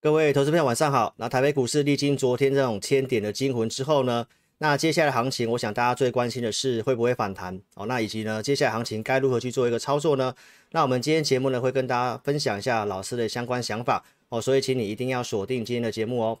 各位投资朋友，晚上好。那台北股市历经昨天这种千点的惊魂之后呢，那接下来行情，我想大家最关心的是会不会反弹哦？那以及呢，接下来行情该如何去做一个操作呢？那我们今天节目呢，会跟大家分享一下老师的相关想法哦，所以请你一定要锁定今天的节目哦。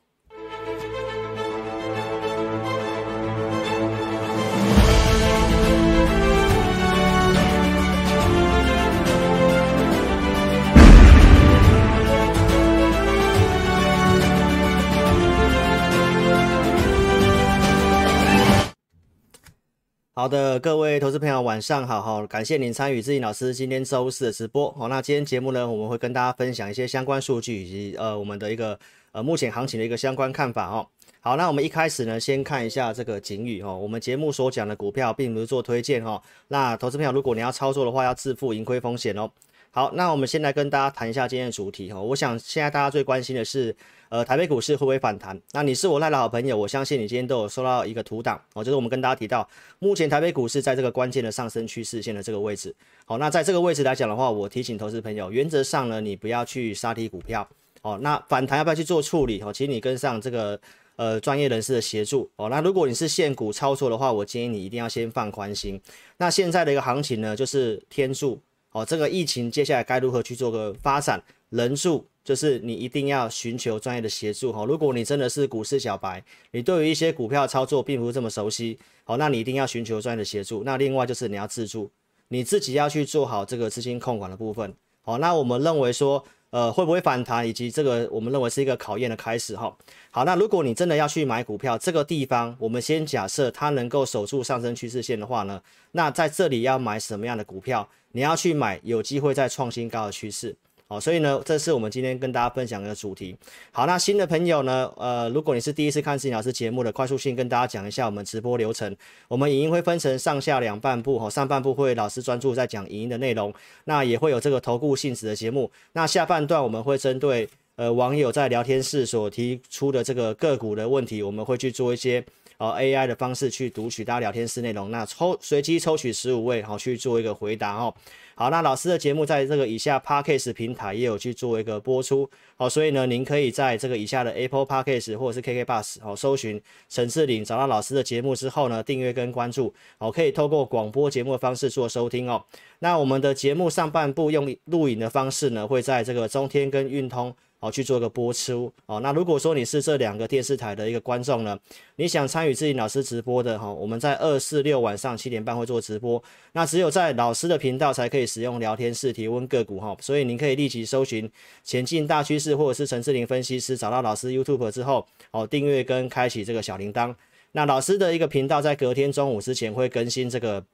好的，各位投资朋友，晚上好哈！感谢您参与智霖老师今天周四的直播。好，那今天节目呢，我们会跟大家分享一些相关数据以及呃我们的一个呃目前行情的一个相关看法哦。好，那我们一开始呢，先看一下这个警语哈。我们节目所讲的股票并不是做推荐哈。那投资朋友，如果你要操作的话，要自负盈亏风险哦。好，那我们先来跟大家谈一下今天的主题哈。我想现在大家最关心的是，呃，台北股市会不会反弹？那你是我赖的好朋友，我相信你今天都有收到一个图档哦，就是我们跟大家提到，目前台北股市在这个关键的上升趋势线的这个位置。好，那在这个位置来讲的话，我提醒投资朋友，原则上呢，你不要去杀低股票哦。那反弹要不要去做处理？哦，请你跟上这个呃专业人士的协助哦。那如果你是现股操作的话，我建议你一定要先放宽心。那现在的一个行情呢，就是天数哦，这个疫情接下来该如何去做个发展？人数。就是你一定要寻求专业的协助哈。如果你真的是股市小白，你对于一些股票操作并不是这么熟悉，好，那你一定要寻求专业的协助。那另外就是你要自助，你自己要去做好这个资金控管的部分。好，那我们认为说，呃，会不会反弹，以及这个我们认为是一个考验的开始哈。好，那如果你真的要去买股票，这个地方我们先假设它能够守住上升趋势线的话呢，那在这里要买什么样的股票？你要去买有机会再创新高的趋势。好，所以呢，这是我们今天跟大家分享的主题。好，那新的朋友呢，呃，如果你是第一次看智霖老师节目的，快速性跟大家讲一下我们直播流程。我们影音会分成上下两半部，哈，上半部会老师专注在讲影音的内容，那也会有这个投顾性质的节目。那下半段我们会针对呃网友在聊天室所提出的这个个股的问题，我们会去做一些呃 AI 的方式去读取大家聊天室内容，那抽随机抽取十五位，好去做一个回答哦。好，那老师的节目在这个以下 p a r k a s t 平台也有去做一个播出，好，所以呢，您可以在这个以下的 Apple Podcast 或者是 KK Bus 好搜寻陈志霖，找到老师的节目之后呢，订阅跟关注，好，可以透过广播节目的方式做收听哦。那我们的节目上半部用录影的方式呢，会在这个中天跟运通。好，去做一个播出哦。那如果说你是这两个电视台的一个观众呢，你想参与自己老师直播的哈，我们在二四六晚上七点半会做直播。那只有在老师的频道才可以使用聊天室提问个股哈，所以您可以立即搜寻前进大趋势或者是陈志玲分析师，找到老师 YouTube 之后，哦，订阅跟开启这个小铃铛。那老师的一个频道在隔天中午之前会更新这个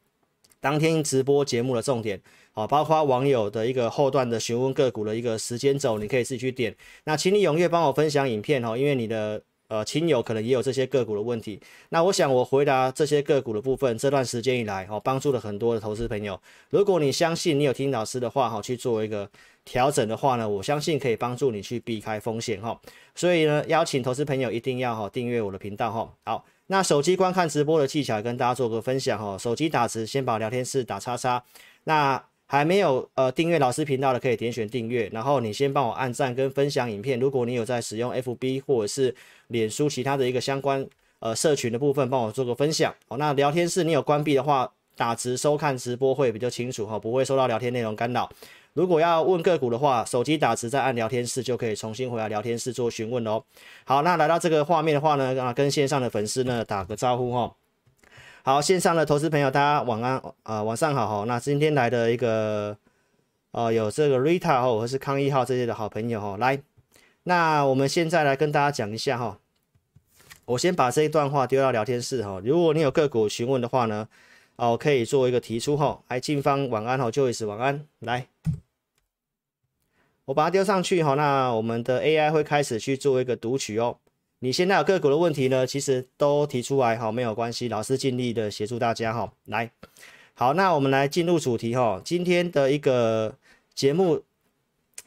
当天直播节目的重点。哦，包括网友的一个后段的询问个股的一个时间轴，你可以自己去点。那请你踊跃帮我分享影片哦，因为你的呃亲友可能也有这些个股的问题。那我想我回答这些个股的部分，这段时间以来哦，帮助了很多的投资朋友。如果你相信你有听老师的话哈，去做一个调整的话呢，我相信可以帮助你去避开风险哈。所以呢，邀请投资朋友一定要哈订阅我的频道哈。好，那手机观看直播的技巧跟大家做个分享哈。手机打字先把聊天室打叉叉，那。还没有呃订阅老师频道的，可以点选订阅，然后你先帮我按赞跟分享影片。如果你有在使用 FB 或者是脸书其他的一个相关呃社群的部分，帮我做个分享。好，那聊天室你有关闭的话，打直收看直播会比较清楚哈，不会受到聊天内容干扰。如果要问个股的话，手机打直再按聊天室就可以重新回来聊天室做询问哦。好，那来到这个画面的话呢，啊跟线上的粉丝呢打个招呼哈。好，线上的投资朋友，大家晚安啊、晚上好哈。那今天来的一个，呃，有这个 Rita 哦，或是康一号这些的好朋友哈，来，那我们现在来跟大家讲一下哈。我先把这一段话丢到聊天室哈。如果你有个股询问的话呢，哦，可以做一个提出哈。来，静芳晚安哈，Joyce 晚安，来，我把它丢上去哈。那我们的 AI 会开始去做一个读取哦。你现在有个股的问题呢，其实都提出来哈，没有关系，老师尽力的协助大家哈。来，好，那我们来进入主题哈。今天的一个节目，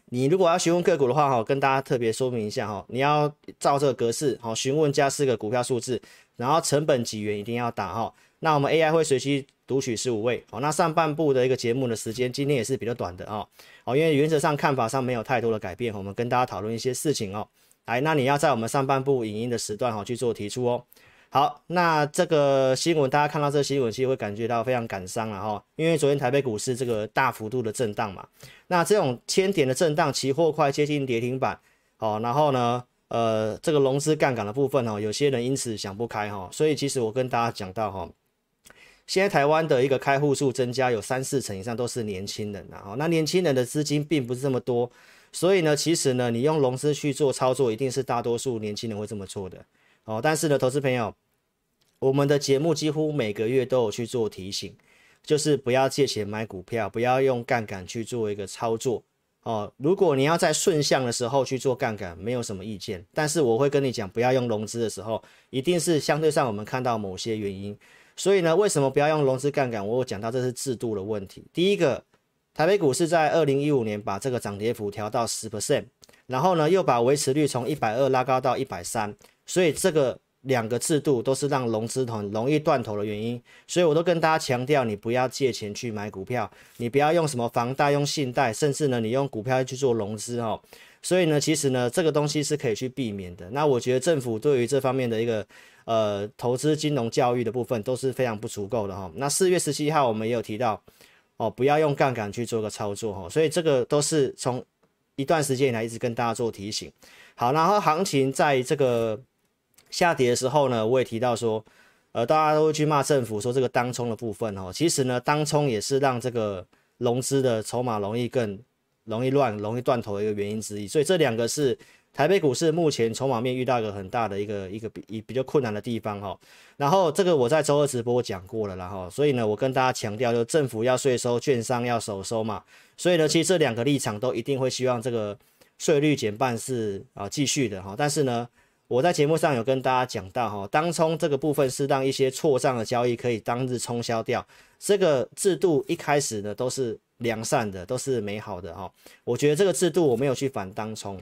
你如果要询问个股的话哈，跟大家特别说明一下哈，你要照这个格式哈，询问加四个股票数字，然后成本几元一定要打哈。那我们 AI 会随机读取十五位，哦，那上半部的一个节目的时间今天也是比较短的哦，哦，因为原则上看法上没有太多的改变，我们跟大家讨论一些事情哦，来，那你要在我们上半部影音的时段哈去做提出哦。好，那这个新闻大家看到这个新闻，其实会感觉到非常感伤了哈，因为昨天台北股市这个大幅度的震荡嘛，那这种千点的震荡，期货快接近跌停板，哦，然后呢，呃，这个融资杠杆的部分哦，有些人因此想不开哈，所以其实我跟大家讲到哈，现在台湾的一个开户数增加有三四成以上都是年轻人呐，那年轻人的资金并不是这么多，所以呢，其实呢，你用融资去做操作，一定是大多数年轻人会这么做的。哦，但是呢，投资朋友，我们的节目几乎每个月都有去做提醒，就是不要借钱买股票，不要用杠杆去做一个操作。哦，如果你要在顺向的时候去做杠杆，没有什么意见。但是我会跟你讲，不要用融资的时候，一定是相对上我们看到某些原因。所以呢，为什么不要用融资杠杆？我有讲到这是制度的问题。第一个，台北股市在二零一五年把这个涨跌幅调到十 percent，然后呢，又把维持率从一百二拉高到一百三。所以这个两个制度都是让融资很容易断头的原因，所以我都跟大家强调，你不要借钱去买股票，你不要用什么房贷、用信贷，甚至呢，你用股票去做融资哦。所以呢，其实呢，这个东西是可以去避免的。那我觉得政府对于这方面的一个呃投资金融教育的部分都是非常不足够的哈。那四月十七号我们也有提到哦，不要用杠杆去做个操作哈。所以这个都是从一段时间以来一直跟大家做提醒。好，然后行情在这个。下跌的时候呢，我也提到说，呃，大家都会去骂政府说这个当冲的部分哦，其实呢，当冲也是让这个融资的筹码容易更容易乱、容易断头的一个原因之一。所以这两个是台北股市目前筹码面遇到一个很大的一个一个比比较困难的地方哈。然后这个我在周二直播讲过了啦哈，所以呢，我跟大家强调，就政府要税收，券商要手收嘛。所以呢，其实这两个立场都一定会希望这个税率减半是啊继续的哈，但是呢。我在节目上有跟大家讲到，哈，当冲这个部分是让一些错账的交易可以当日冲销掉。这个制度一开始呢都是良善的，都是美好的，哈。我觉得这个制度我没有去反当冲，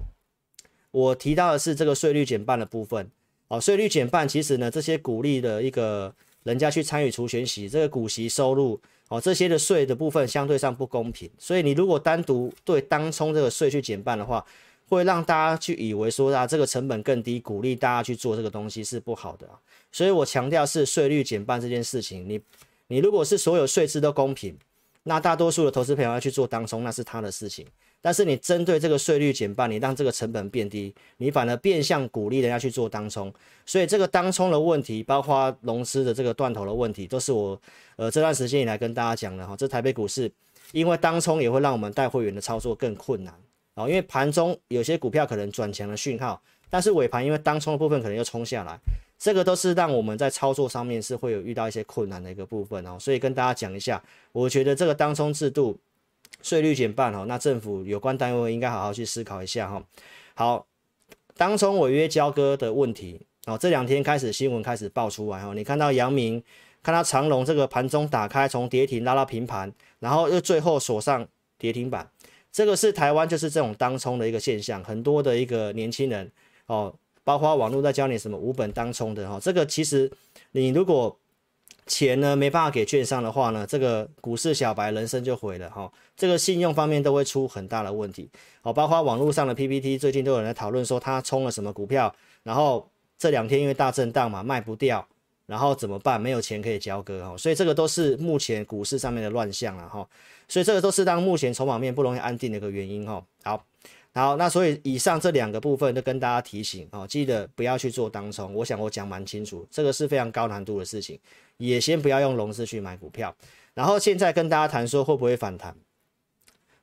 我提到的是这个税率减半的部分。哦，税率减半，其实呢这些鼓励的一个人家去参与除权息，这个股息收入，哦这些的税的部分相对上不公平。所以你如果单独对当冲这个税去减半的话，会让大家去以为说啊，这个成本更低，鼓励大家去做这个东西是不好的。所以我强调是税率减半这件事情，你你如果是所有税制都公平，那大多数的投资朋友要去做当冲，那是他的事情。但是你针对这个税率减半，你让这个成本变低，你反而变相鼓励人家去做当冲。所以这个当冲的问题，包括融资的这个断头的问题，都是我呃这段时间以来跟大家讲的哈。这台北股市因为当冲也会让我们带会员的操作更困难。哦，因为盘中有些股票可能转强的讯号，但是尾盘因为当冲的部分可能又冲下来，这个都是让我们在操作上面是会有遇到一些困难的一个部分哦。所以跟大家讲一下，我觉得这个当冲制度税率减半哦，那政府有关单位应该好好去思考一下哈。好，当冲违约交割的问题哦，这两天开始新闻开始爆出来哦，你看到阳明，看到长荣这个盘中打开从跌停拉到平盘，然后又最后锁上跌停板。这个是台湾就是这种当冲的一个现象，很多的一个年轻人哦，包括网络在教你什么无本当冲的哈、哦，这个其实你如果钱呢没办法给券商的话呢，这个股市小白人生就毁了哈、哦，这个信用方面都会出很大的问题哦，包括网络上的 PPT 最近都有人在讨论说他冲了什么股票，然后这两天因为大震荡嘛卖不掉。然后怎么办？没有钱可以交割哈，所以这个都是目前股市上面的乱象了哈，所以这个都是当目前筹码面不容易安定的一个原因哈。好，好，那所以以上这两个部分都跟大家提醒哦，记得不要去做当冲。我想我讲蛮清楚，这个是非常高难度的事情，也先不要用融资去买股票。然后现在跟大家谈说会不会反弹。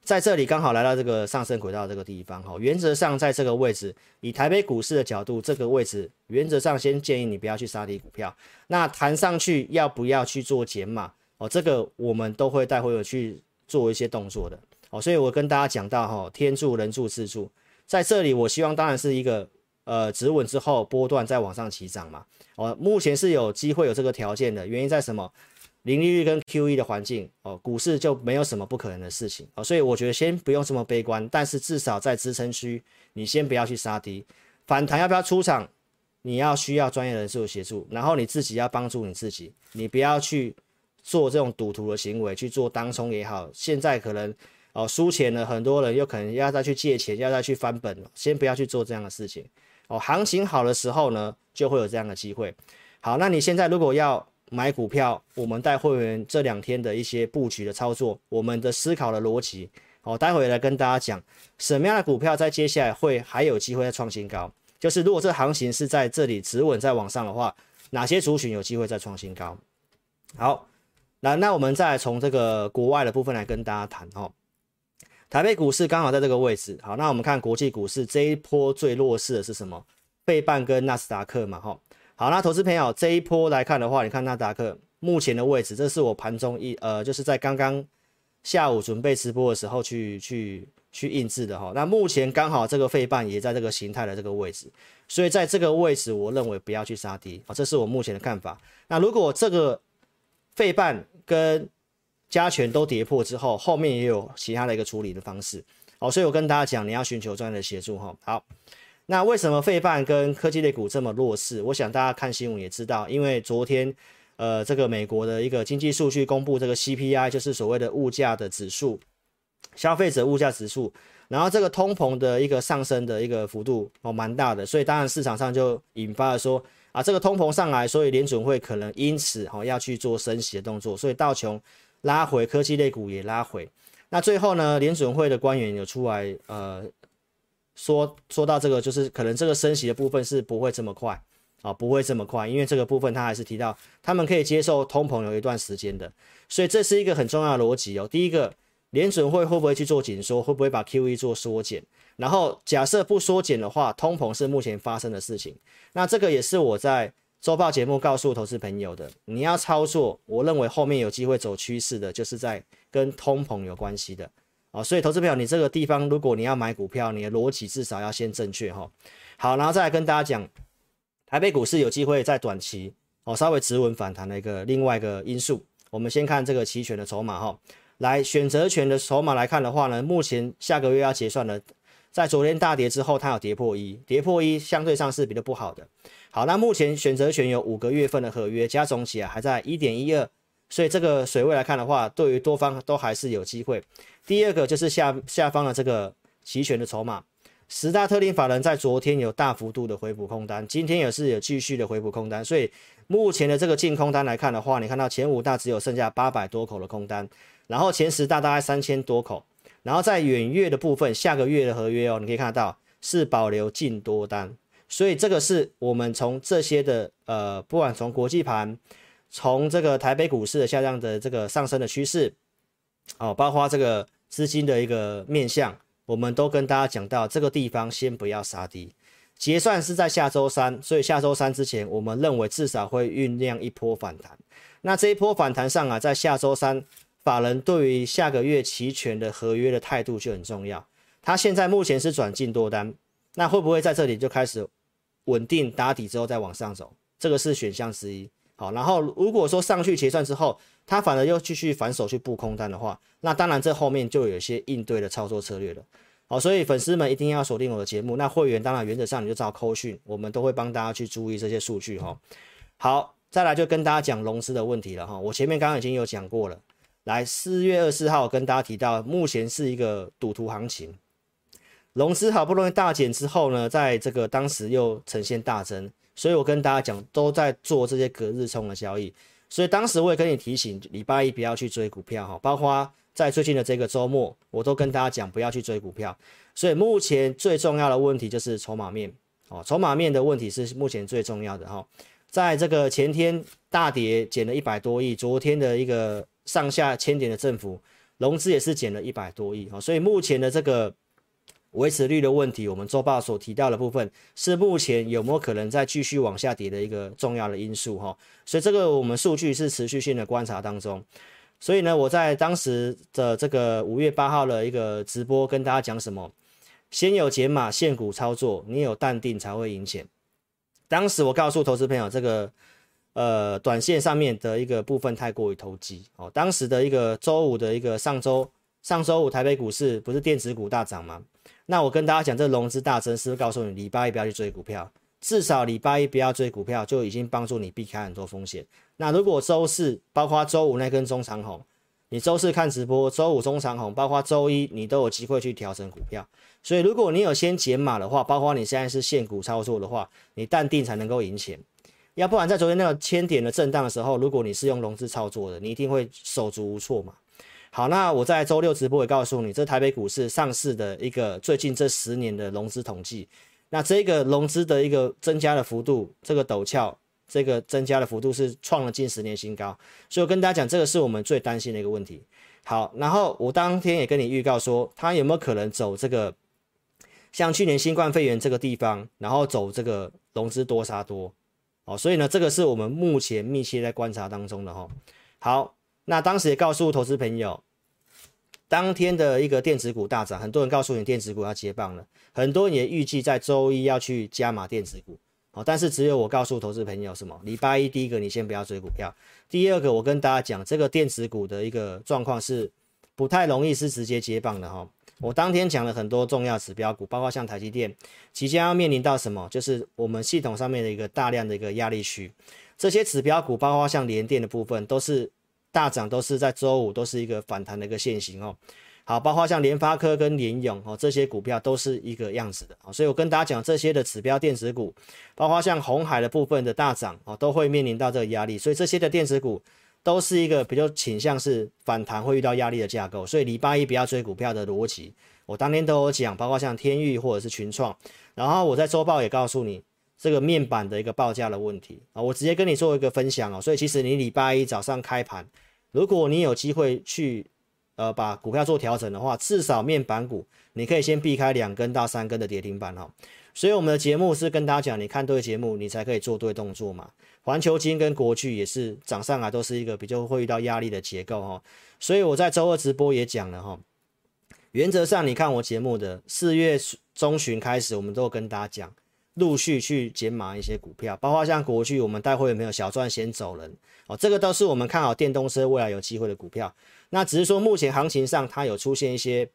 在这里刚好来到这个上升轨道这个地方哈，原则上在这个位置，以台北股市的角度，这个位置原则上先建议你不要去杀低股票。那弹上去要不要去做减码哦？这个我们都会待会有去做一些动作的哦。所以我跟大家讲到哈，天助人助自助，在这里我希望当然是一个呃止稳之后波段再往上起涨嘛。哦，目前是有机会有这个条件的，原因在什么？零利率跟 QE 的环境哦，股市就没有什么不可能的事情哦，所以我觉得先不用这么悲观，但是至少在支撑区，你先不要去杀低，反弹要不要出场？你要需要专业人士的协助，然后你自己要帮助你自己，你不要去做这种赌徒的行为，去做当冲也好。现在可能哦输钱了，很多人又可能要再去借钱，要再去翻本了，先不要去做这样的事情哦。行情好的时候呢，就会有这样的机会。好，那你现在如果要买股票，我们带会员这两天的一些布局的操作，我们的思考的逻辑，哦，待会来跟大家讲什么样的股票在接下来会还有机会再创新高。就是如果这行情是在这里止稳再往上的话，哪些族群有机会再创新高？好，那那我们再从这个国外的部分来跟大家谈哦。台北股市刚好在这个位置，好，那我们看国际股市这一波最弱势的是什么？费半跟纳斯达克嘛，哈。好，那投资朋友这一波来看的话，你看纳斯达克目前的位置，这是我盘中一呃，就是在刚刚下午准备直播的时候去去。去印制的哈，那目前刚好这个费半也在这个形态的这个位置，所以在这个位置，我认为不要去杀低啊，这是我目前的看法。那如果这个费半跟加权都跌破之后，后面也有其他的一个处理的方式，好，所以我跟大家讲，你要寻求专业的协助哈。好，那为什么费半跟科技类股这么弱势？我想大家看新闻也知道，因为昨天呃这个美国的一个经济数据公布，这个 CPI 就是所谓的物价的指数。消费者物价指数，然后这个通膨的一个上升的一个幅度哦，蛮大的，所以当然市场上就引发了说啊，这个通膨上来，所以联准会可能因此哦要去做升息的动作，所以道琼拉回，科技类股也拉回。那最后呢，联准会的官员有出来呃说说到这个，就是可能这个升息的部分是不会这么快啊，不会这么快，因为这个部分他还是提到他们可以接受通膨有一段时间的，所以这是一个很重要的逻辑哦。第一个。联准会会不会去做紧缩？会不会把 QE 做缩减？然后假设不缩减的话，通膨是目前发生的事情。那这个也是我在周报节目告诉投资朋友的。你要操作，我认为后面有机会走趋势的，就是在跟通膨有关系的啊。所以投资朋友，你这个地方如果你要买股票，你的逻辑至少要先正确哈。好，然后再来跟大家讲，台北股市有机会在短期哦稍微止稳反弹的一个另外一个因素。我们先看这个期权的筹码哈。来选择权的筹码来看的话呢，目前下个月要结算的，在昨天大跌之后，它有跌破一，跌破一相对上是比较不好的。好，那目前选择权有五个月份的合约，加总起来还在一点一二，所以这个水位来看的话，对于多方都还是有机会。第二个就是下下方的这个期权的筹码，十大特定法人在昨天有大幅度的回补空单，今天也是有继续的回补空单，所以目前的这个净空单来看的话，你看到前五大只有剩下八百多口的空单。然后前十大大概三千多口，然后在远月的部分，下个月的合约哦，你可以看得到是保留净多单，所以这个是我们从这些的呃，不管从国际盘，从这个台北股市的下降的这个上升的趋势，哦，包括这个资金的一个面向，我们都跟大家讲到这个地方先不要杀低，结算是在下周三，所以下周三之前，我们认为至少会酝酿一波反弹。那这一波反弹上啊，在下周三。法人对于下个月期权的合约的态度就很重要。他现在目前是转进多单，那会不会在这里就开始稳定打底之后再往上走？这个是选项之一。好，然后如果说上去结算之后，他反而又继续反手去布空单的话，那当然这后面就有一些应对的操作策略了。好，所以粉丝们一定要锁定我的节目。那会员当然原则上你就照扣讯，我们都会帮大家去注意这些数据哈。好，再来就跟大家讲融资的问题了哈。我前面刚刚已经有讲过了。来，四月二十四号跟大家提到，目前是一个赌徒行情，融资好不容易大减之后呢，在这个当时又呈现大增，所以我跟大家讲，都在做这些隔日冲的交易，所以当时我也跟你提醒，礼拜一不要去追股票哈，包括在最近的这个周末，我都跟大家讲不要去追股票，所以目前最重要的问题就是筹码面哦，筹码面的问题是目前最重要的哈，在这个前天大跌减了一百多亿，昨天的一个。上下千点的振幅，融资也是减了一百多亿啊，所以目前的这个维持率的问题，我们周报所提到的部分是目前有没有可能再继续往下跌的一个重要的因素哈，所以这个我们数据是持续性的观察当中，所以呢，我在当时的这个五月八号的一个直播跟大家讲什么，先有减码现股操作，你有淡定才会赢钱，当时我告诉投资朋友这个。呃，短线上面的一个部分太过于投机哦。当时的一个周五的一个上周，上周五台北股市不是电子股大涨吗？那我跟大家讲，这融资大增是不是告诉你礼拜一不要去追股票，至少礼拜一不要追股票，就已经帮助你避开很多风险。那如果周四，包括周五那根中长红，你周四看直播，周五中长红，包括周一，你都有机会去调整股票。所以如果你有先减码的话，包括你现在是现股操作的话，你淡定才能够赢钱。要不然在昨天那个千点的震荡的时候，如果你是用融资操作的，你一定会手足无措嘛。好，那我在周六直播也告诉你，这台北股市上市的一个最近这十年的融资统计，那这个融资的一个增加的幅度，这个陡峭，这个增加的幅度是创了近十年新高，所以我跟大家讲，这个是我们最担心的一个问题。好，然后我当天也跟你预告说，它有没有可能走这个像去年新冠肺炎这个地方，然后走这个融资多杀多。哦，所以呢，这个是我们目前密切在观察当中的哈。好，那当时也告诉投资朋友，当天的一个电子股大涨，很多人告诉你电子股要接棒了，很多人也预计在周一要去加码电子股。哦，但是只有我告诉投资朋友什么？礼拜一第一个你先不要追股票，第二个我跟大家讲，这个电子股的一个状况是不太容易是直接接棒的哈。我当天讲了很多重要指标股，包括像台积电，即将要面临到什么，就是我们系统上面的一个大量的一个压力区。这些指标股，包括像联电的部分，都是大涨，都是在周五都是一个反弹的一个线型哦。好，包括像联发科跟联咏哦，这些股票都是一个样子的啊。所以我跟大家讲，这些的指标电子股，包括像红海的部分的大涨哦，都会面临到这个压力。所以这些的电子股。都是一个比较倾向是反弹会遇到压力的架构，所以礼拜一不要追股票的逻辑，我当天都有讲，包括像天域或者是群创，然后我在周报也告诉你这个面板的一个报价的问题啊，我直接跟你做一个分享哦，所以其实你礼拜一早上开盘，如果你有机会去呃把股票做调整的话，至少面板股你可以先避开两根到三根的跌停板哦。所以我们的节目是跟大家讲，你看对节目，你才可以做对动作嘛。环球金跟国巨也是涨上来，都是一个比较会遇到压力的结构哈。所以我在周二直播也讲了哈，原则上你看我节目的四月中旬开始，我们都跟大家讲，陆续去减码一些股票，包括像国巨，我们待会有没有小赚先走人哦？这个都是我们看好电动车未来有机会的股票。那只是说目前行情上它有出现一些。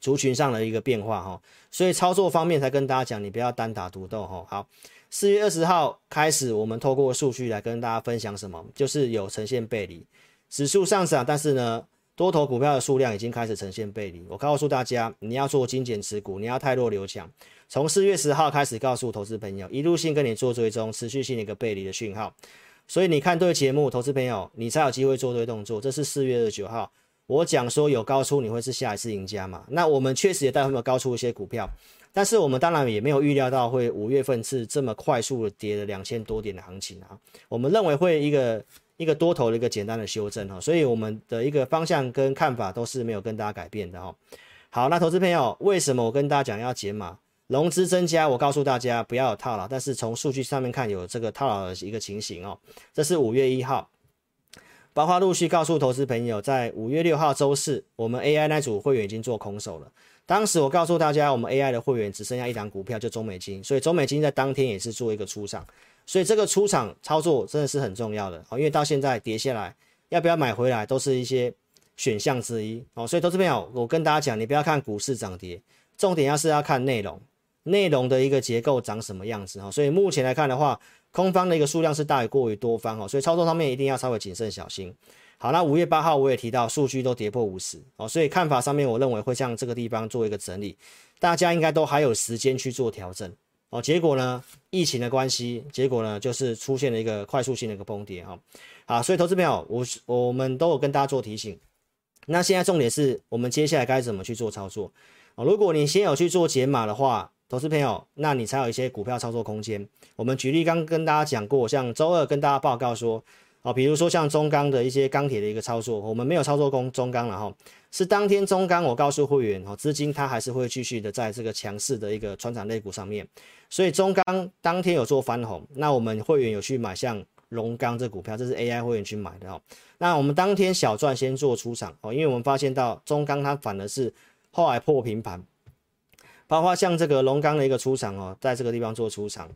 族群上的一个变化哈，所以操作方面才跟大家讲，你不要单打独斗哈。好，四月二十号开始，我们透过数据来跟大家分享什么，就是有呈现背离，指数上涨，但是呢，多头股票的数量已经开始呈现背离。我告诉大家，你要做精简持股，你要太弱留强。从四月十号开始，告诉投资朋友，一路性跟你做追踪，持续性的一个背离的讯号。所以你看对节目，投资朋友，你才有机会做对动作。这是四月二十九号。我讲说有高出，你会是下一次赢家嘛？那我们确实也带会有高出一些股票，但是我们当然也没有预料到会五月份是这么快速的跌了两千多点的行情啊。我们认为会一个一个多头的一个简单的修正哈，所以我们的一个方向跟看法都是没有跟大家改变的哈。好，那投资朋友，为什么我跟大家讲要减码？融资增加，我告诉大家不要有套牢，但是从数据上面看有这个套牢的一个情形哦。这是五月一号。包括陆续告诉投资朋友，在五月六号周四，我们 AI 那组会员已经做空手了。当时我告诉大家，我们 AI 的会员只剩下一档股票，就中美金，所以中美金在当天也是做一个出场，所以这个出场操作真的是很重要的哦。因为到现在跌下来，要不要买回来都是一些选项之一哦。所以投资朋友，我跟大家讲，你不要看股市涨跌，重点要是要看内容，内容的一个结构长什么样子哈。所以目前来看的话，空方的一个数量是大于过于多方哦，所以操作上面一定要稍微谨慎小心。好，那五月八号我也提到数据都跌破五十哦，所以看法上面我认为会向这个地方做一个整理，大家应该都还有时间去做调整哦。结果呢，疫情的关系，结果呢就是出现了一个快速性的一个崩跌哈。好，所以投资朋友，我我们都有跟大家做提醒。那现在重点是我们接下来该怎么去做操作哦？如果你先有去做解码的话。投资朋友，那你才有一些股票操作空间。我们举例刚跟大家讲过，像周二跟大家报告说，哦，比如说像中钢的一些钢铁的一个操作，我们没有操作空中钢了哈，是当天中钢我告诉会员，哦，资金它还是会继续的在这个强势的一个传产类股上面，所以中钢当天有做翻红，那我们会员有去买像龙钢这股票，这是 AI 会员去买的哈，那我们当天小赚先做出场哦，因为我们发现到中钢它反而是后来破平盘。包括像这个龙钢的一个出场哦，在这个地方做出场，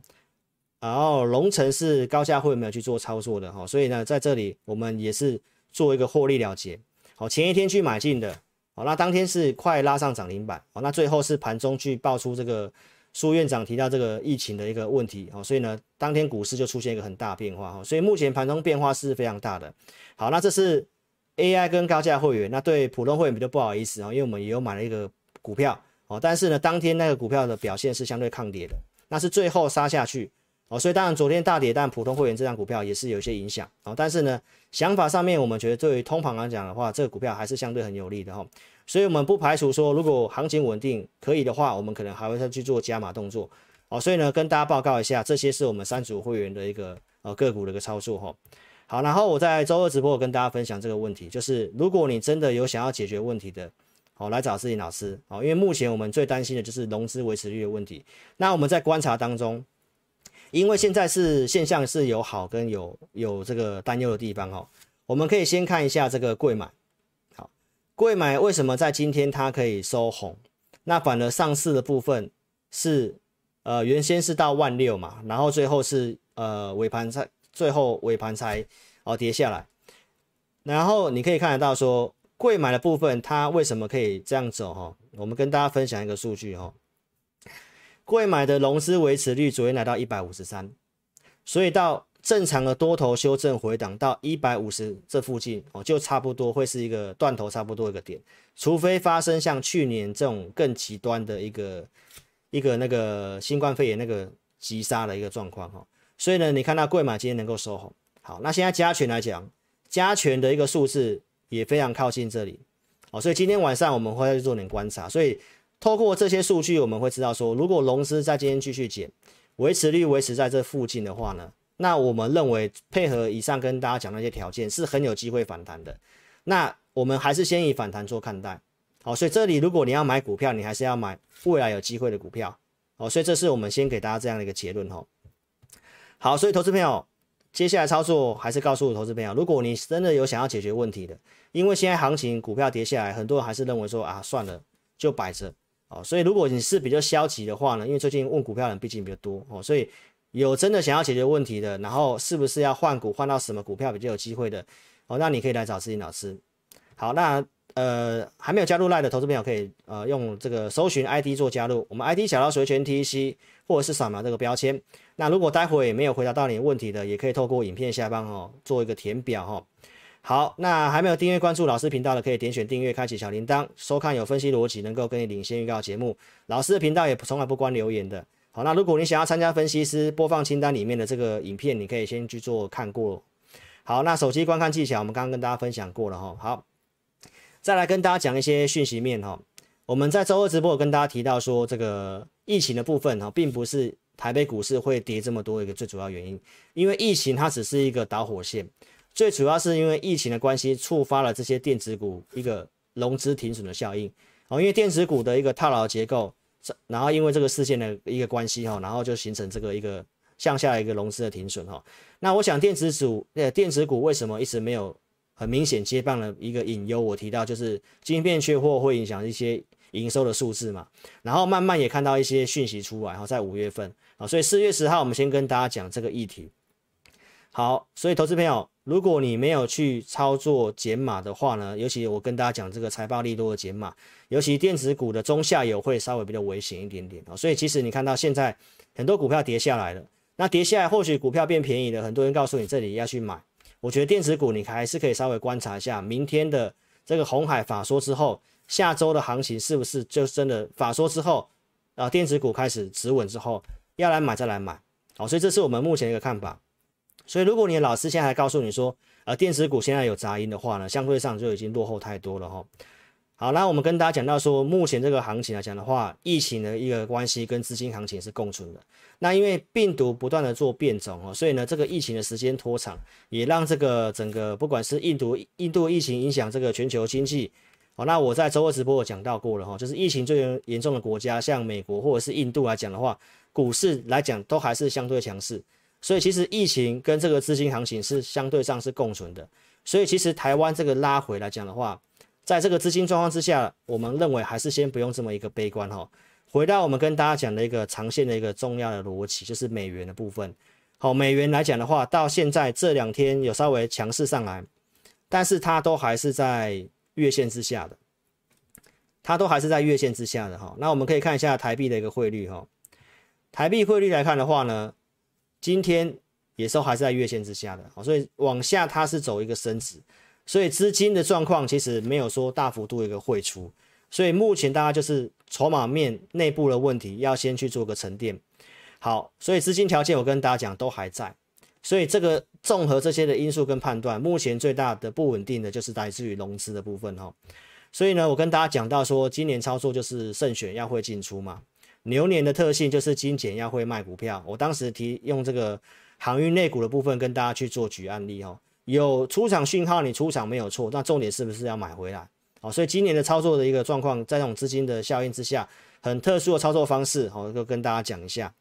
然后龙城是高价会没有去做操作的哈，所以呢，在这里我们也是做一个获利了结。好，前一天去买进的，好，那当天是快拉上涨停板，好，那最后是盘中去爆出这个苏院长提到这个疫情的一个问题，哦，所以呢，当天股市就出现一个很大变化，哈，所以目前盘中变化是非常大的。好，那这是 AI 跟高价会员，那对普通会员比较不好意思啊，因为我们也有买了一个股票，哦，但是呢，当天那个股票的表现是相对抗跌的，那是最后杀下去，哦，所以当然昨天大跌，但普通会员这张股票也是有一些影响，哦，但是呢，想法上面我们觉得对于通膨来讲的话，这个股票还是相对很有利的，哈。所以，我们不排除说，如果行情稳定可以的话，我们可能还会再去做加码动作哦。所以呢，跟大家报告一下，这些是我们三组会员的一个呃个股的一个操作哈。好，然后我在周二直播我跟大家分享这个问题，就是如果你真的有想要解决问题的，好，来找思颖老师哦。因为目前我们最担心的就是融资维持率的问题。那我们在观察当中，因为现在是现象是有好跟有有这个担忧的地方哦。我们可以先看一下这个柜买。好柜买为什么在今天它可以收红？那反而上市的部分是呃原先是到万六嘛，然后最后是呃尾盘才最后尾盘才哦跌下来。然后你可以看得到说柜买的部分它为什么可以这样走哈？我们跟大家分享一个数据哈，柜买的融资维持率昨天来到一百五十三，所以到。正常的多头修正回档到一百五十这附近哦，就差不多会是一个断头，差不多一个点，除非发生像去年这种更极端的一个一个那个新冠肺炎那个急杀的一个状况哈。所以呢，你看到贵买今天能够收红，好，那现在加权来讲，加权的一个数字也非常靠近这里哦，所以今天晚上我们会再做点观察，所以透过这些数据，我们会知道说，如果融资在今天继续减，维持率维持在这附近的话呢，那我们认为配合以上跟大家讲那些条件是很有机会反弹的。那我们还是先以反弹做看待。好，所以这里如果你要买股票，你还是要买未来有机会的股票。好，所以这是我们先给大家这样的一个结论哈。好，所以投资朋友，接下来操作还是告诉我投资朋友，如果你真的有想要解决问题的，因为现在行情股票跌下来，很多人还是认为说啊算了就摆着。哦，所以如果你是比较消极的话呢，因为最近问股票的人毕竟比较多哦，所以。有真的想要解决问题的，然后是不是要换股换到什么股票比较有机会的？哦，那你可以来找思颖老师。好，那呃还没有加入 LINE 的投资朋友可以呃用这个搜寻 ID 做加入，我们 ID 小老鼠全 TC 或者是扫描这个标签。那如果待会也没有回答到你的问题的，也可以透过影片下方哦做一个填表、哦。好，那还没有订阅关注老师频道的，可以点选订阅，开启小铃铛，收看有分析逻辑，能够跟你领先预告节目。老师的频道也从来不关留言的。好，那如果你想要参加分析师播放清单里面的这个影片，你可以先去做看过。好，那手机观看技巧，我们刚刚跟大家分享过了哈。好，再来跟大家讲一些讯息面哈。我们在周二直播有跟大家提到说，这个疫情的部分哈，并不是台北股市会跌这么多一个最主要原因，因为疫情它只是一个导火线，最主要是因为疫情的关系触发了这些电子股一个融资停损的效应。哦，因为电子股的一个套牢结构。然后因为这个事件的一个关系哈，然后就形成这个一个向下一个融资的停损哈。那我想电子组呃电子股为什么一直没有很明显接棒的一个隐忧？我提到就是晶片缺货会影响一些营收的数字嘛。然后慢慢也看到一些讯息出来哈，在五月份啊，所以四月十号我们先跟大家讲这个议题。好，所以投资朋友。如果你没有去操作减码的话呢，尤其我跟大家讲这个财报利多的减码，尤其电子股的中下游会稍微比较危险一点点啊。所以其实你看到现在很多股票跌下来了，那跌下来或许股票变便宜了，很多人告诉你这里要去买。我觉得电子股你还是可以稍微观察一下，明天的这个红海法说之后，下周的行情是不是就真的法说之后啊，电子股开始止稳之后要来买再来买。好，所以这是我们目前一个看法。所以，如果你的老师现在还告诉你说，呃，电子股现在有杂音的话呢，相对上就已经落后太多了哈。好，那我们跟大家讲到说，目前这个行情来讲的话，疫情的一个关系跟资金行情是共存的。那因为病毒不断的做变种哦，所以呢，这个疫情的时间拖长，也让这个整个不管是印度印度疫情影响这个全球经济。好，那我在周二直播有讲到过了哈，就是疫情最严重的国家，像美国或者是印度来讲的话，股市来讲都还是相对强势。所以其实疫情跟这个资金行情是相对上是共存的，所以其实台湾这个拉回来讲的话，在这个资金状况之下，我们认为还是先不用这么一个悲观哈。回到我们跟大家讲的一个长线的一个重要的逻辑，就是美元的部分。好，美元来讲的话，到现在这两天有稍微强势上来，但是它都还是在月线之下的，它都还是在月线之下的哈。那我们可以看一下台币的一个汇率哈。台币汇率来看的话呢，今天也是还是在月线之下的，所以往下它是走一个升值，所以资金的状况其实没有说大幅度一个汇出，所以目前大家就是筹码面内部的问题要先去做个沉淀。好，所以资金条件我跟大家讲都还在，所以这个综合这些的因素跟判断，目前最大的不稳定的就是来自于融资的部分哈。所以呢，我跟大家讲到说，今年操作就是慎选要会进出嘛。牛年的特性就是精简要会卖股票。我当时提用这个航运内股的部分跟大家去做举案例哦，有出场讯号，你出场没有错，那重点是不是要买回来？好，所以今年的操作的一个状况，在这种资金的效应之下，很特殊的操作方式，好，就跟大家讲一下。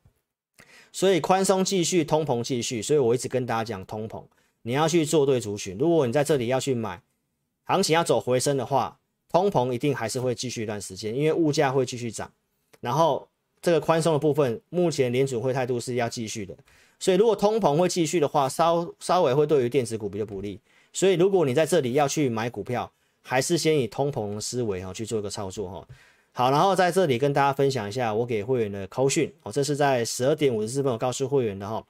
所以宽松继续，通膨继续，所以我一直跟大家讲通膨，你要去做对族群。如果你在这里要去买，行情要走回升的话。通膨一定还是会继续一段时间，因为物价会继续涨，然后这个宽松的部分，目前联储会态度是要继续的，所以如果通膨会继续的话，稍稍微会对于电子股比较不利，所以如果你在这里要去买股票，还是先以通膨思维哈去做一个操作哈。好，然后在这里跟大家分享一下我给会员的扣讯哦，这是在十二点五十四分我告诉会员的哈，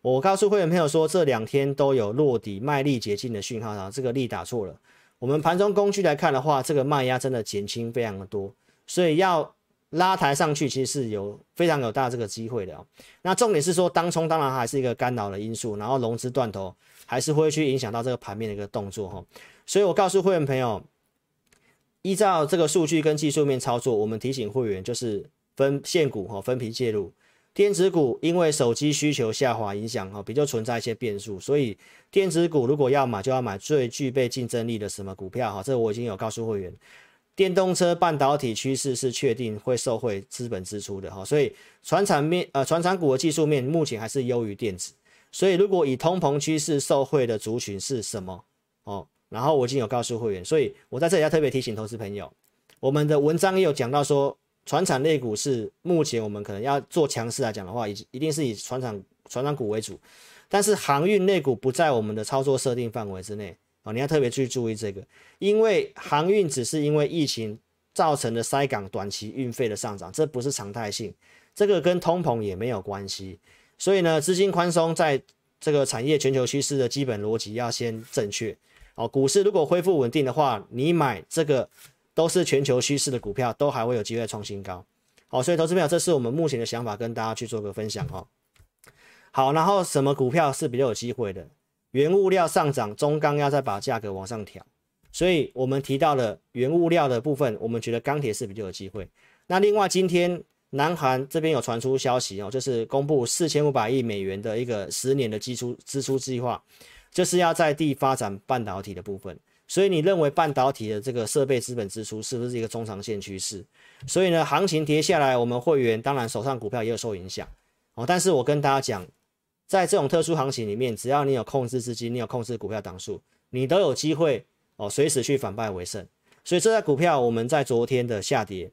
我告诉会员朋友说这两天都有落底卖力解禁的讯号啊，这个力打错了。我们盘中工具来看的话，这个卖压真的减轻非常的多，所以要拉抬上去，其实是有非常有大这个机会的。那重点是说，当冲当然还是一个干扰的因素，然后融资断头还是会去影响到这个盘面的一个动作哈。所以我告诉会员朋友，依照这个数据跟技术面操作，我们提醒会员就是分现股哈，分批介入。电子股因为手机需求下滑影响哈，比较存在一些变数，所以电子股如果要买，就要买最具备竞争力的什么股票哈。这我已经有告诉会员，电动车半导体趋势是确定会受惠资本支出的哈，所以传产面呃传产股的技术面目前还是优于电子，所以如果以通膨趋势受惠的族群是什么哦？然后我已经有告诉会员，所以我在这里要特别提醒投资朋友，我们的文章也有讲到说。传产类股是目前我们可能要做强势来讲的话，一一定是以传产传产股为主，但是航运类股不在我们的操作设定范围之内啊，你要特别去注意这个，因为航运只是因为疫情造成的塞港短期运费的上涨，这不是常态性，这个跟通膨也没有关系，所以呢，资金宽松在这个产业全球趋势的基本逻辑要先正确哦，股市如果恢复稳定的话，你买这个。都是全球趋势的股票，都还会有机会创新高。好，所以投资朋友，这是我们目前的想法，跟大家去做个分享哈。好，然后什么股票是比较有机会的？原物料上涨，中钢要再把价格往上调，所以我们提到了原物料的部分，我们觉得钢铁是比较有机会。那另外，今天南韩这边有传出消息哦，就是公布四千五百亿美元的一个十年的基础支出计划，就是要在地发展半导体的部分。所以你认为半导体的这个设备资本支出是不是一个中长线趋势？所以呢，行情跌下来，我们会员当然手上股票也有受影响哦。但是我跟大家讲，在这种特殊行情里面，只要你有控制资金，你有控制股票档数，你都有机会哦，随时去反败为胜。所以这在股票，我们在昨天的下跌，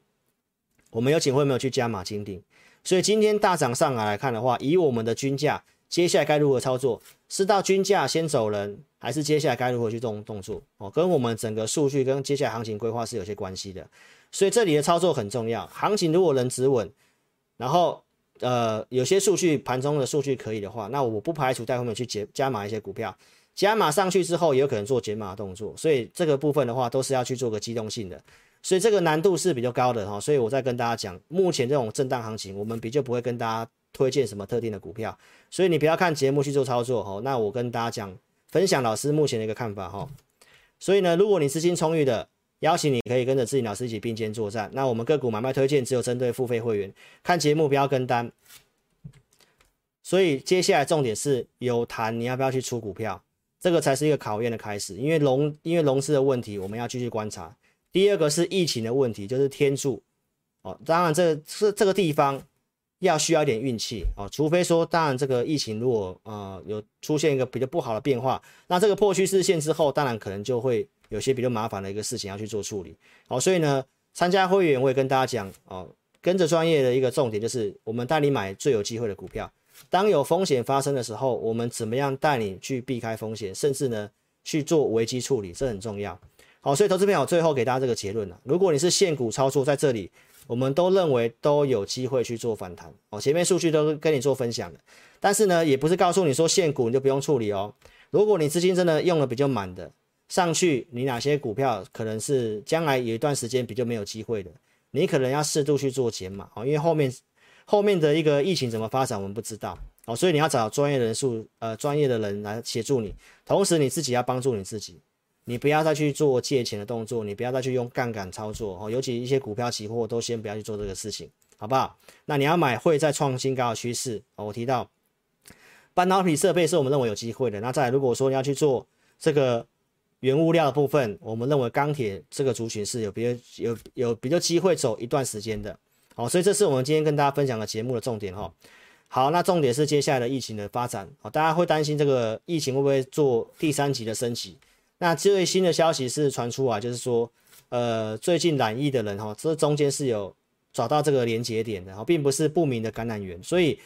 我们有请会没有去加码金顶？所以今天大涨上来来看的话，以我们的均价，接下来该如何操作？是到均价先走人？还是接下来该如何去动动作哦？跟我们整个数据跟接下来行情规划是有些关系的，所以这里的操作很重要。行情如果能止稳，然后呃有些数据盘中的数据可以的话，那我不排除带后面去解加码一些股票，加码上去之后也有可能做减码动作。所以这个部分的话都是要去做个机动性的，所以这个难度是比较高的哈。所以我再跟大家讲，目前这种震荡行情，我们比较不会跟大家推荐什么特定的股票，所以你不要看节目去做操作哈。那我跟大家讲。分享老师目前的一个看法哈，所以呢，如果你资金充裕的，邀请你可以跟着志颖老师一起并肩作战。那我们个股买卖推荐只有针对付费会员，看节目不要跟单。所以接下来重点是有谈你要不要去出股票，这个才是一个考验的开始。因为龙因为龙市的问题，我们要继续观察。第二个是疫情的问题，就是天柱哦，当然这是这个地方。要需要一点运气哦，除非说，当然这个疫情如果呃有出现一个比较不好的变化，那这个破趋势线之后，当然可能就会有些比较麻烦的一个事情要去做处理。哦，所以呢，参加会员我也跟大家讲哦，跟着专业的一个重点就是，我们带你买最有机会的股票。当有风险发生的时候，我们怎么样带你去避开风险，甚至呢去做危机处理，这很重要。好，所以投资朋友最后给大家这个结论了，如果你是现股操作在这里。我们都认为都有机会去做反弹哦。前面数据都跟你做分享了，但是呢，也不是告诉你说现股你就不用处理哦。如果你资金真的用的比较满的，上去你哪些股票可能是将来有一段时间比较没有机会的，你可能要适度去做减码哦，因为后面后面的一个疫情怎么发展我们不知道哦，所以你要找专业人数呃专业的人来协助你，同时你自己要帮助你自己。你不要再去做借钱的动作，你不要再去用杠杆操作哦，尤其一些股票期货都先不要去做这个事情，好不好？那你要买会再创新高的趋势哦。我提到半导体设备是我们认为有机会的，那再如果说你要去做这个原物料的部分，我们认为钢铁这个族群是有比较有有比较机会走一段时间的，好，所以这是我们今天跟大家分享的节目的重点哈。好，那重点是接下来的疫情的发展，好，大家会担心这个疫情会不会做第三级的升级？那最新的消息是传出啊，就是说，呃，最近染疫的人哈，这中间是有找到这个连接点的，哈，并不是不明的感染源，所以，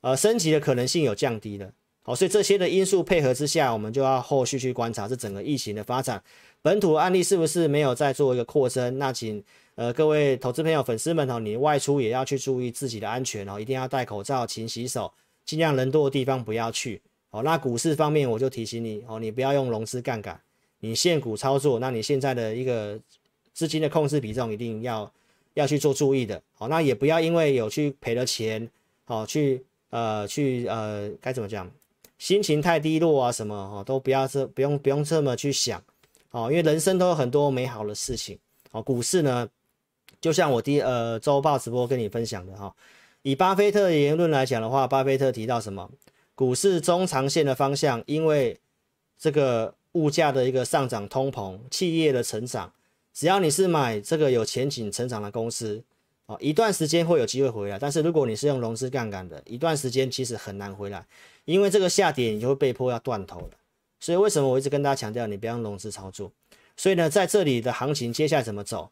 呃，升级的可能性有降低了，好，所以这些的因素配合之下，我们就要后续去观察这整个疫情的发展，本土案例是不是没有再做一个扩增？那请呃各位投资朋友、粉丝们哈，你外出也要去注意自己的安全哦，一定要戴口罩、勤洗手，尽量人多的地方不要去。好，那股市方面我就提醒你哦，你不要用融资杠杆。你现股操作，那你现在的一个资金的控制比重一定要要去做注意的，好，那也不要因为有去赔了钱，好，去呃去呃该怎么讲，心情太低落啊什么，哦，都不要这不用不用这么去想，哦，因为人生都有很多美好的事情，哦，股市呢，就像我第呃周报直播跟你分享的哈，以巴菲特的言论来讲的话，巴菲特提到什么？股市中长线的方向，因为这个。物价的一个上涨、通膨、企业的成长，只要你是买这个有前景成长的公司，一段时间会有机会回来。但是如果你是用融资杠杆的，一段时间其实很难回来，因为这个下跌你就会被迫要断头了。所以为什么我一直跟大家强调，你不要用融资操作？所以呢，在这里的行情接下来怎么走？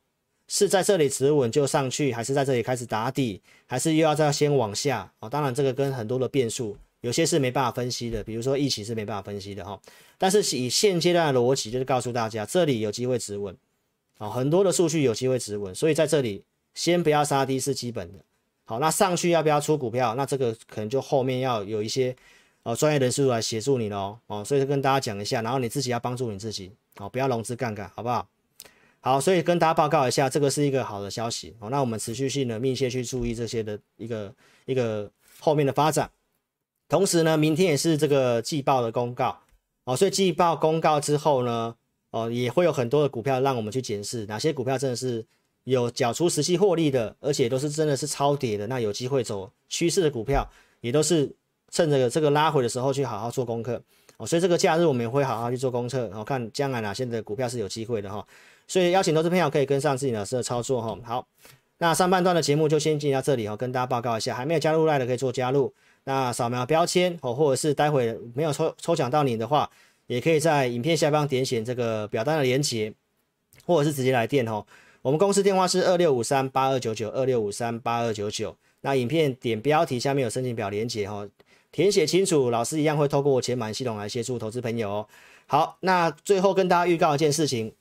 是在这里止稳就上去，还是在这里开始打底，还是又要再先往下？哦，当然这个跟很多的变数。有些是没办法分析的，比如说疫情是没办法分析的哈。但是以现阶段的逻辑，就是告诉大家这里有机会止稳，啊，很多的数据有机会止稳，所以在这里先不要杀低是基本的。好，那上去要不要出股票？那这个可能就后面要有一些呃专业人士来协助你喽，哦，所以跟大家讲一下，然后你自己要帮助你自己，哦，不要融资杠杆，好不好？好，所以跟大家报告一下，这个是一个好的消息，哦，那我们持续性的密切去注意这些的一个一个后面的发展。同时呢，明天也是这个季报的公告哦，所以季报公告之后呢，哦，也会有很多的股票让我们去检视哪些股票真的是有缴出实际获利的，而且都是真的是超跌的，那有机会走趋势的股票，也都是趁着这个拉回的时候去好好做功课哦。所以这个假日我们也会好好去做功课，然后看将来哪些的股票是有机会的哈。所以邀请投资朋友可以跟上自己老师的操作哈。好，那上半段的节目就先进到这里哈，跟大家报告一下，还没有加入来的可以做加入。那扫描标签哦，或者是待会没有抽抽奖到你的话，也可以在影片下方点选这个表单的连接，或者是直接来电哦。我们公司电话是二六五三八二九九二六五三八二九九。那影片点标题下面有申请表连结哈，填写清楚，老师一样会透过我钱满系统来协助投资朋友哦。好，那最后跟大家预告一件事情，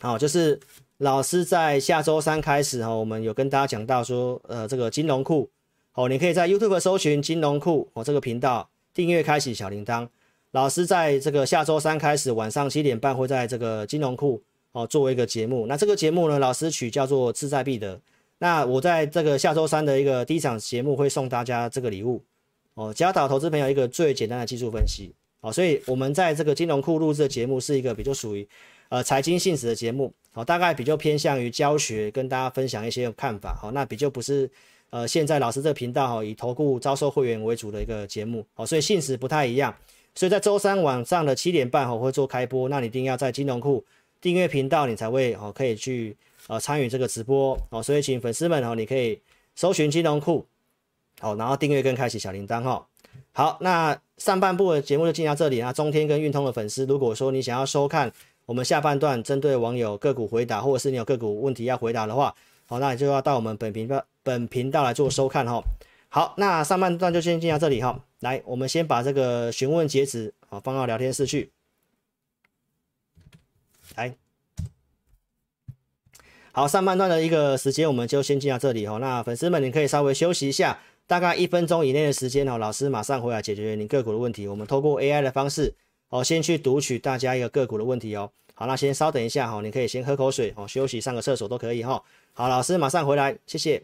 好，就是老师在下周三开始哈，我们有跟大家讲到说，呃，这个金融库。哦，你可以在 YouTube 搜寻金融库哦这个频道，订阅开启小铃铛。老师在这个下周三开始晚上七点半会在这个金融库哦作为一个节目。那这个节目呢，老师取叫做志在必得。那我在这个下周三的一个第一场节目会送大家这个礼物哦，教导投资朋友一个最简单的技术分析哦。所以我们在这个金融库录制的节目是一个比较属于呃财经性质的节目哦，大概比较偏向于教学，跟大家分享一些看法。好，那比较不是。呃，现在老师这个频道哈，以投顾招收会员为主的一个节目，哦，所以性质不太一样。所以在周三晚上的七点半哈，会做开播，那你一定要在金融库订阅频道，你才会哦可以去呃参与这个直播哦。所以请粉丝们哦，你可以搜寻金融库，好，然后订阅跟开启小铃铛哈。好，那上半部的节目就进到这里啊。中天跟运通的粉丝，如果说你想要收看我们下半段针对网友个股回答，或者是你有个股问题要回答的话，好，那你就要到我们本频道。本频道来做收看哈，好，那上半段就先进到这里哈。来，我们先把这个询问截止啊放到聊天室去。来，好，上半段的一个时间我们就先进到这里哦。那粉丝们，你可以稍微休息一下，大概一分钟以内的时间哦，老师马上回来解决你个股的问题。我们透过 AI 的方式哦，先去读取大家一个个股的问题哦。好，那先稍等一下哈，你可以先喝口水哦，休息上个厕所都可以哈。好，老师马上回来，谢谢。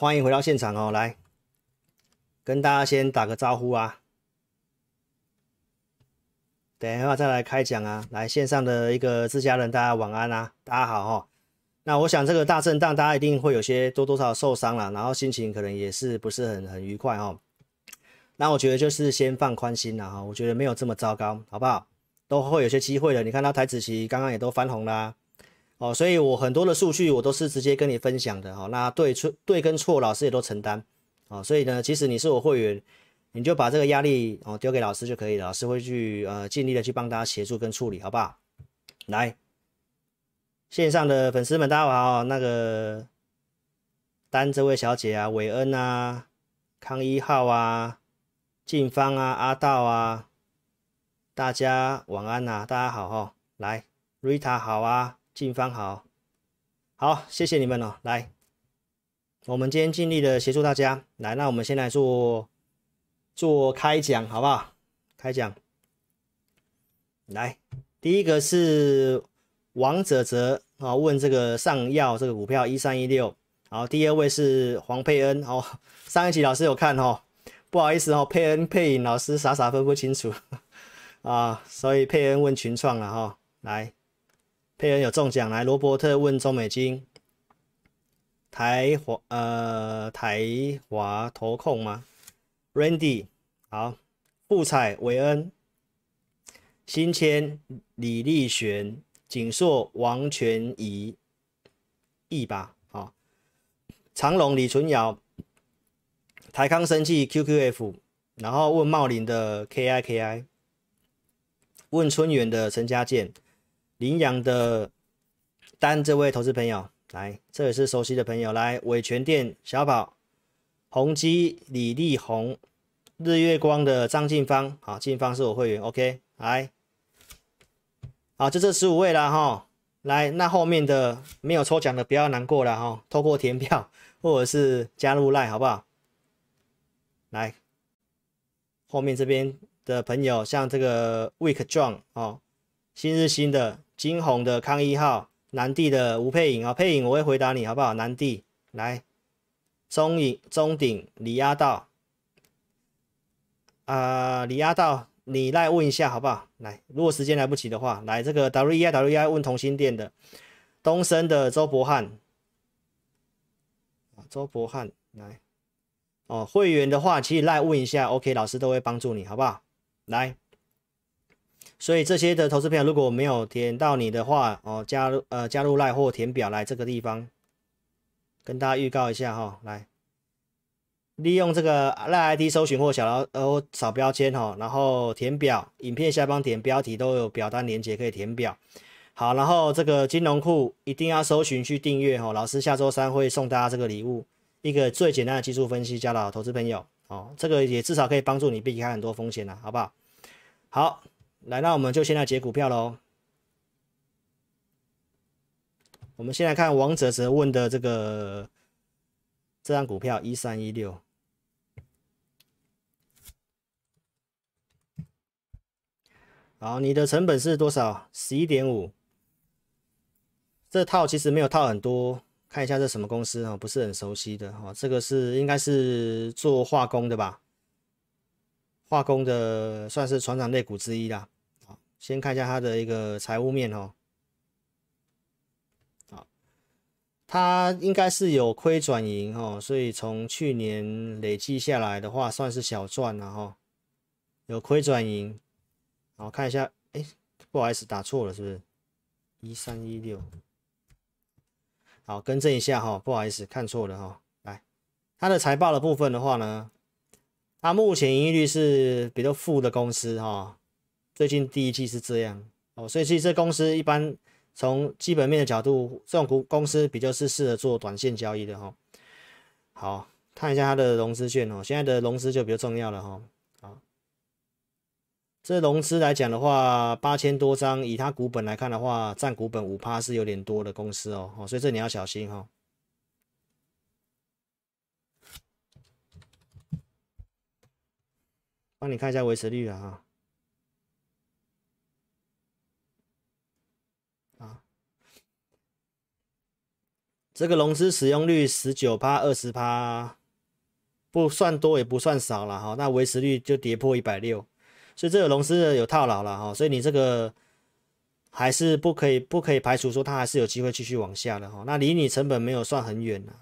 欢迎回到现场哦，来跟大家先打个招呼啊，等一下再来开讲啊。来线上的一个自家人，大家晚安啊，大家好哈、哦。那我想这个大震荡，大家一定会有些多多少受伤了，然后心情可能也是不是很很愉快、哦。那我觉得就是先放宽心了哈，我觉得没有这么糟糕，好不好？都会有些机会的。你看到台子期刚刚也都翻红啦。哦，所以我很多的数据我都是直接跟你分享的哈、哦，那对错对跟错老师也都承担，哦，所以呢，即使你是我会员，你就把这个压力哦丢给老师就可以了，老师会去呃尽力的去帮大家协助跟处理，好不好？来，线上的粉丝们大家好，那个丹这位小姐啊，韦恩啊，康一号啊，静芳啊，阿道啊，大家晚安呐、啊，大家好哈、哦，来，Rita 好啊。进方好，好，谢谢你们哦。来，我们今天尽力的协助大家。来，那我们先来做做开讲，好不好？开讲。来，第一个是王者泽啊，问这个上药这个股票一三一六。好，第二位是黄佩恩。哦，上一期老师有看哦，不好意思哦，佩恩佩颖老师傻傻分不清楚啊，所以佩恩问群创了哈。来。佩恩有中奖，来罗伯特问中美晶，台华呃台华投控吗？Randy 好，富彩韦恩，新谦李立璇，景硕王全怡，易吧好，长隆李纯尧，台康生技 QQF，然后问茂林的 KI KI，问春元的陈家健。羚羊的单，这位投资朋友来，这也是熟悉的朋友来。伟全店小宝，宏基李立宏，日月光的张静芳，好，静芳是我会员，OK，来，好，就这十五位了哈。来，那后面的没有抽奖的不要难过了哈，透过填票或者是加入 LINE 好不好？来，后面这边的朋友像这个 Week John 哦，新日新的。金鸿的康一号，南帝的吴佩颖啊，佩颖我会回答你好不好？南帝来，中影中鼎李亚道，啊李亚道，你来问一下好不好？来，如果时间来不及的话，来这个 W E I W E I 问同心店的东升的周博汉，周博汉来，哦会员的话，其实来问一下，OK 老师都会帮助你好不好？来。所以这些的投资朋友如果没有填到你的话，哦，加入呃加入赖或填表来这个地方，跟大家预告一下哈、来利用这个赖 ID 搜寻或小老呃扫标签哈，然后填表，影片下方点标题都有表单连接可以填表。好，然后这个金融库一定要搜寻去订阅哈，老师下周三会送大家这个礼物，一个最简单的技术分析教导投资朋友，哦，这个也至少可以帮助你避开很多风险了，好不好？好。来，那我们就先来解股票喽。我们先来看王哲哲问的这个这张股票一三一六，好，你的成本是多少？十一点五。这套其实没有套很多，看一下这什么公司啊，不是很熟悉的哈。这个是应该是做化工的吧？化工的算是船长类股之一啦。先看一下它的一个财务面哦。好，它应该是有亏转盈哦，所以从去年累计下来的话，算是小赚了哈。有亏转盈，好，看一下，哎，不好意思，打错了，是不是？一三一六。好，更正一下哈，不好意思，看错了哈。来，它的财报的部分的话呢，它目前盈利率是比较负的公司哈。最近第一季是这样哦，所以其实这公司一般从基本面的角度，这种股公司比较是适合做短线交易的哈。好，看一下它的融资券哦，现在的融资就比较重要了哈。这融资来讲的话，八千多张，以它股本来看的话，占股本五趴是有点多的公司哦，所以这你要小心哈、哦。帮你看一下维持率，啊，这个融资使用率十九趴、二十趴，不算多也不算少了哈，那维持率就跌破一百六。所以这个融资有套牢了哈，所以你这个还是不可以不可以排除说它还是有机会继续往下的哈。那离你成本没有算很远了。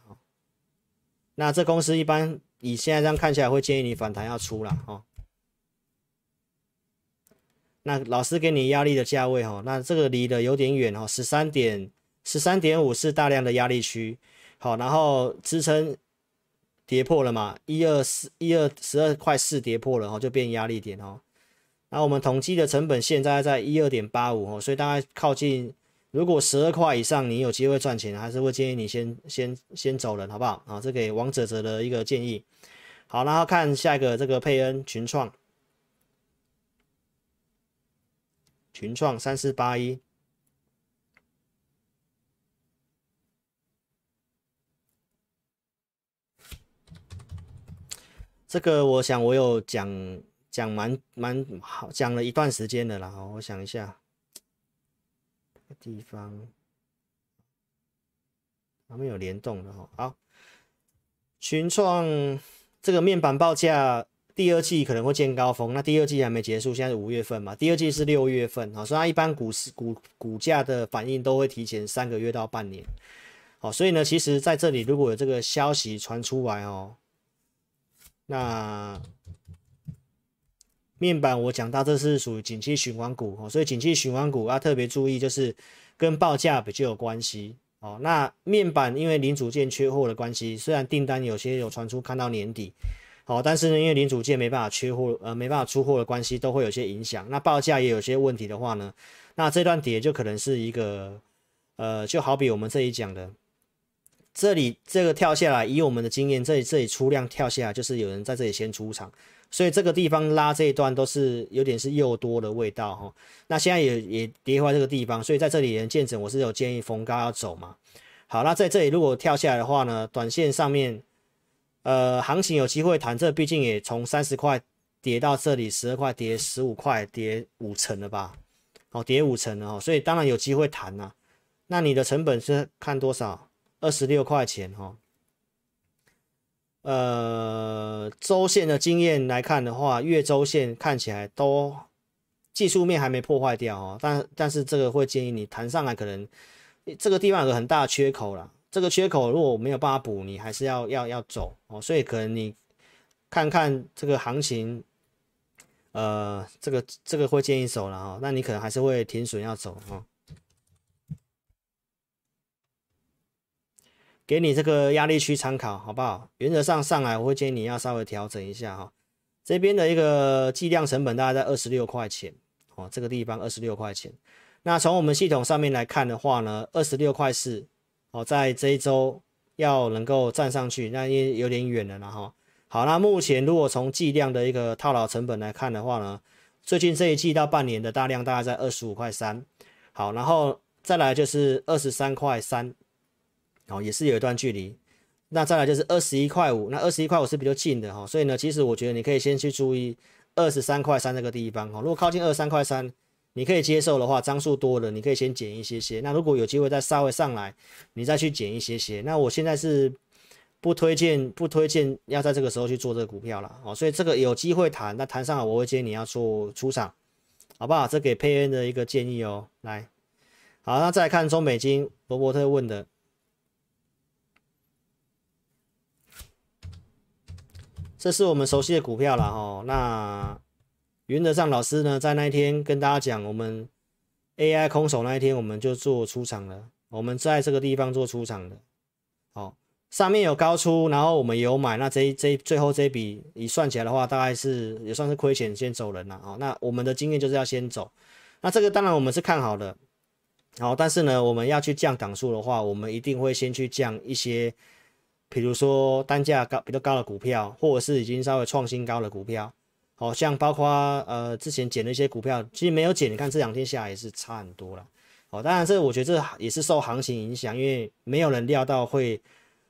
那这公司一般以现在这样看起来会建议你反弹要出了哈。那老师给你压力的价位哈，那这个离的有点远哈，十三点十三点五是大量的压力区，好，然后支撑跌破了嘛，一二四一二十二块四跌破了哈，就变压力点哦。那我们统计的成本现在在一二点八五哦，所以大概靠近，如果十二块以上你有机会赚钱，还是会建议你先先先走人，好不好？啊，这给王哲哲的一个建议。好，然后看下一个这个佩恩群创，群创三四八一，这个我想我有讲。讲蛮蛮好，讲了一段时间的啦。好，我想一下，地方还没有联动的哈。好，群创这个面板报价第二季可能会见高峰，那第二季还没结束，现在是五月份嘛，第二季是六月份啊，所以它一般股市股股价的反应都会提前三个月到半年。好，所以呢，其实在这里如果有这个消息传出来哦，那。面板我讲到这是属于景气循环股哦，所以景气循环股要特别注意，就是跟报价比较有关系哦。那面板因为零组件缺货的关系，虽然订单有些有传出看到年底，哦，但是呢，因为零组件没办法缺货，呃，没办法出货的关系，都会有些影响。那报价也有些问题的话呢，那这段跌就可能是一个，呃，就好比我们这里讲的，这里这个跳下来，以我们的经验，这里这里出量跳下来，就是有人在这里先出场。所以这个地方拉这一段都是有点是诱多的味道哈，那现在也也跌回这个地方，所以在这里人见证我是有建议逢高要走嘛。好，那在这里如果跳下来的话呢，短线上面，呃，行情有机会弹，这毕竟也从三十块跌到这里十二块，跌十五块，跌五成了吧？哦，跌五成了哦，所以当然有机会弹呐。那你的成本是看多少？二十六块钱哈。呃，周线的经验来看的话，月周线看起来都技术面还没破坏掉哦，但但是这个会建议你弹上来，可能这个地方有个很大的缺口了。这个缺口如果没有办法补，你还是要要要走哦。所以可能你看看这个行情，呃，这个这个会建议走了哈，那你可能还是会停损要走哈。给你这个压力区参考，好不好？原则上上来，我会建议你要稍微调整一下哈。这边的一个计量成本大概在二十六块钱哦，这个地方二十六块钱。那从我们系统上面来看的话呢，二十六块四哦，在这一周要能够站上去，那也有点远了哈。好，那目前如果从计量的一个套牢成本来看的话呢，最近这一季到半年的大量大概在二十五块三。好，然后。再来就是二十三块三，哦，也是有一段距离。那再来就是二十一块五，那二十一块五是比较近的哈，所以呢，其实我觉得你可以先去注意二十三块三这个地方哈。如果靠近二十三块三，你可以接受的话，张数多了，你可以先减一些些。那如果有机会再稍微上来，你再去减一些些。那我现在是不推荐，不推荐要在这个时候去做这个股票了哦。所以这个有机会谈，那谈上了我会建议你要做出场，好不好？这给佩恩的一个建议哦。来，好，那再来看中美金，罗伯特问的。这是我们熟悉的股票了哈，那原则上老师呢，在那一天跟大家讲，我们 AI 空手那一天我们就做出场了，我们在这个地方做出场的，好，上面有高出，然后我们有买，那这这最后这笔一算起来的话，大概是也算是亏钱先走人了啊。那我们的经验就是要先走，那这个当然我们是看好的，好，但是呢，我们要去降档数的话，我们一定会先去降一些。比如说单价高比较高的股票，或者是已经稍微创新高的股票，好像包括呃之前减的一些股票，其实没有减，你看这两天下来也是差很多了。哦，当然这我觉得这也是受行情影响，因为没有人料到会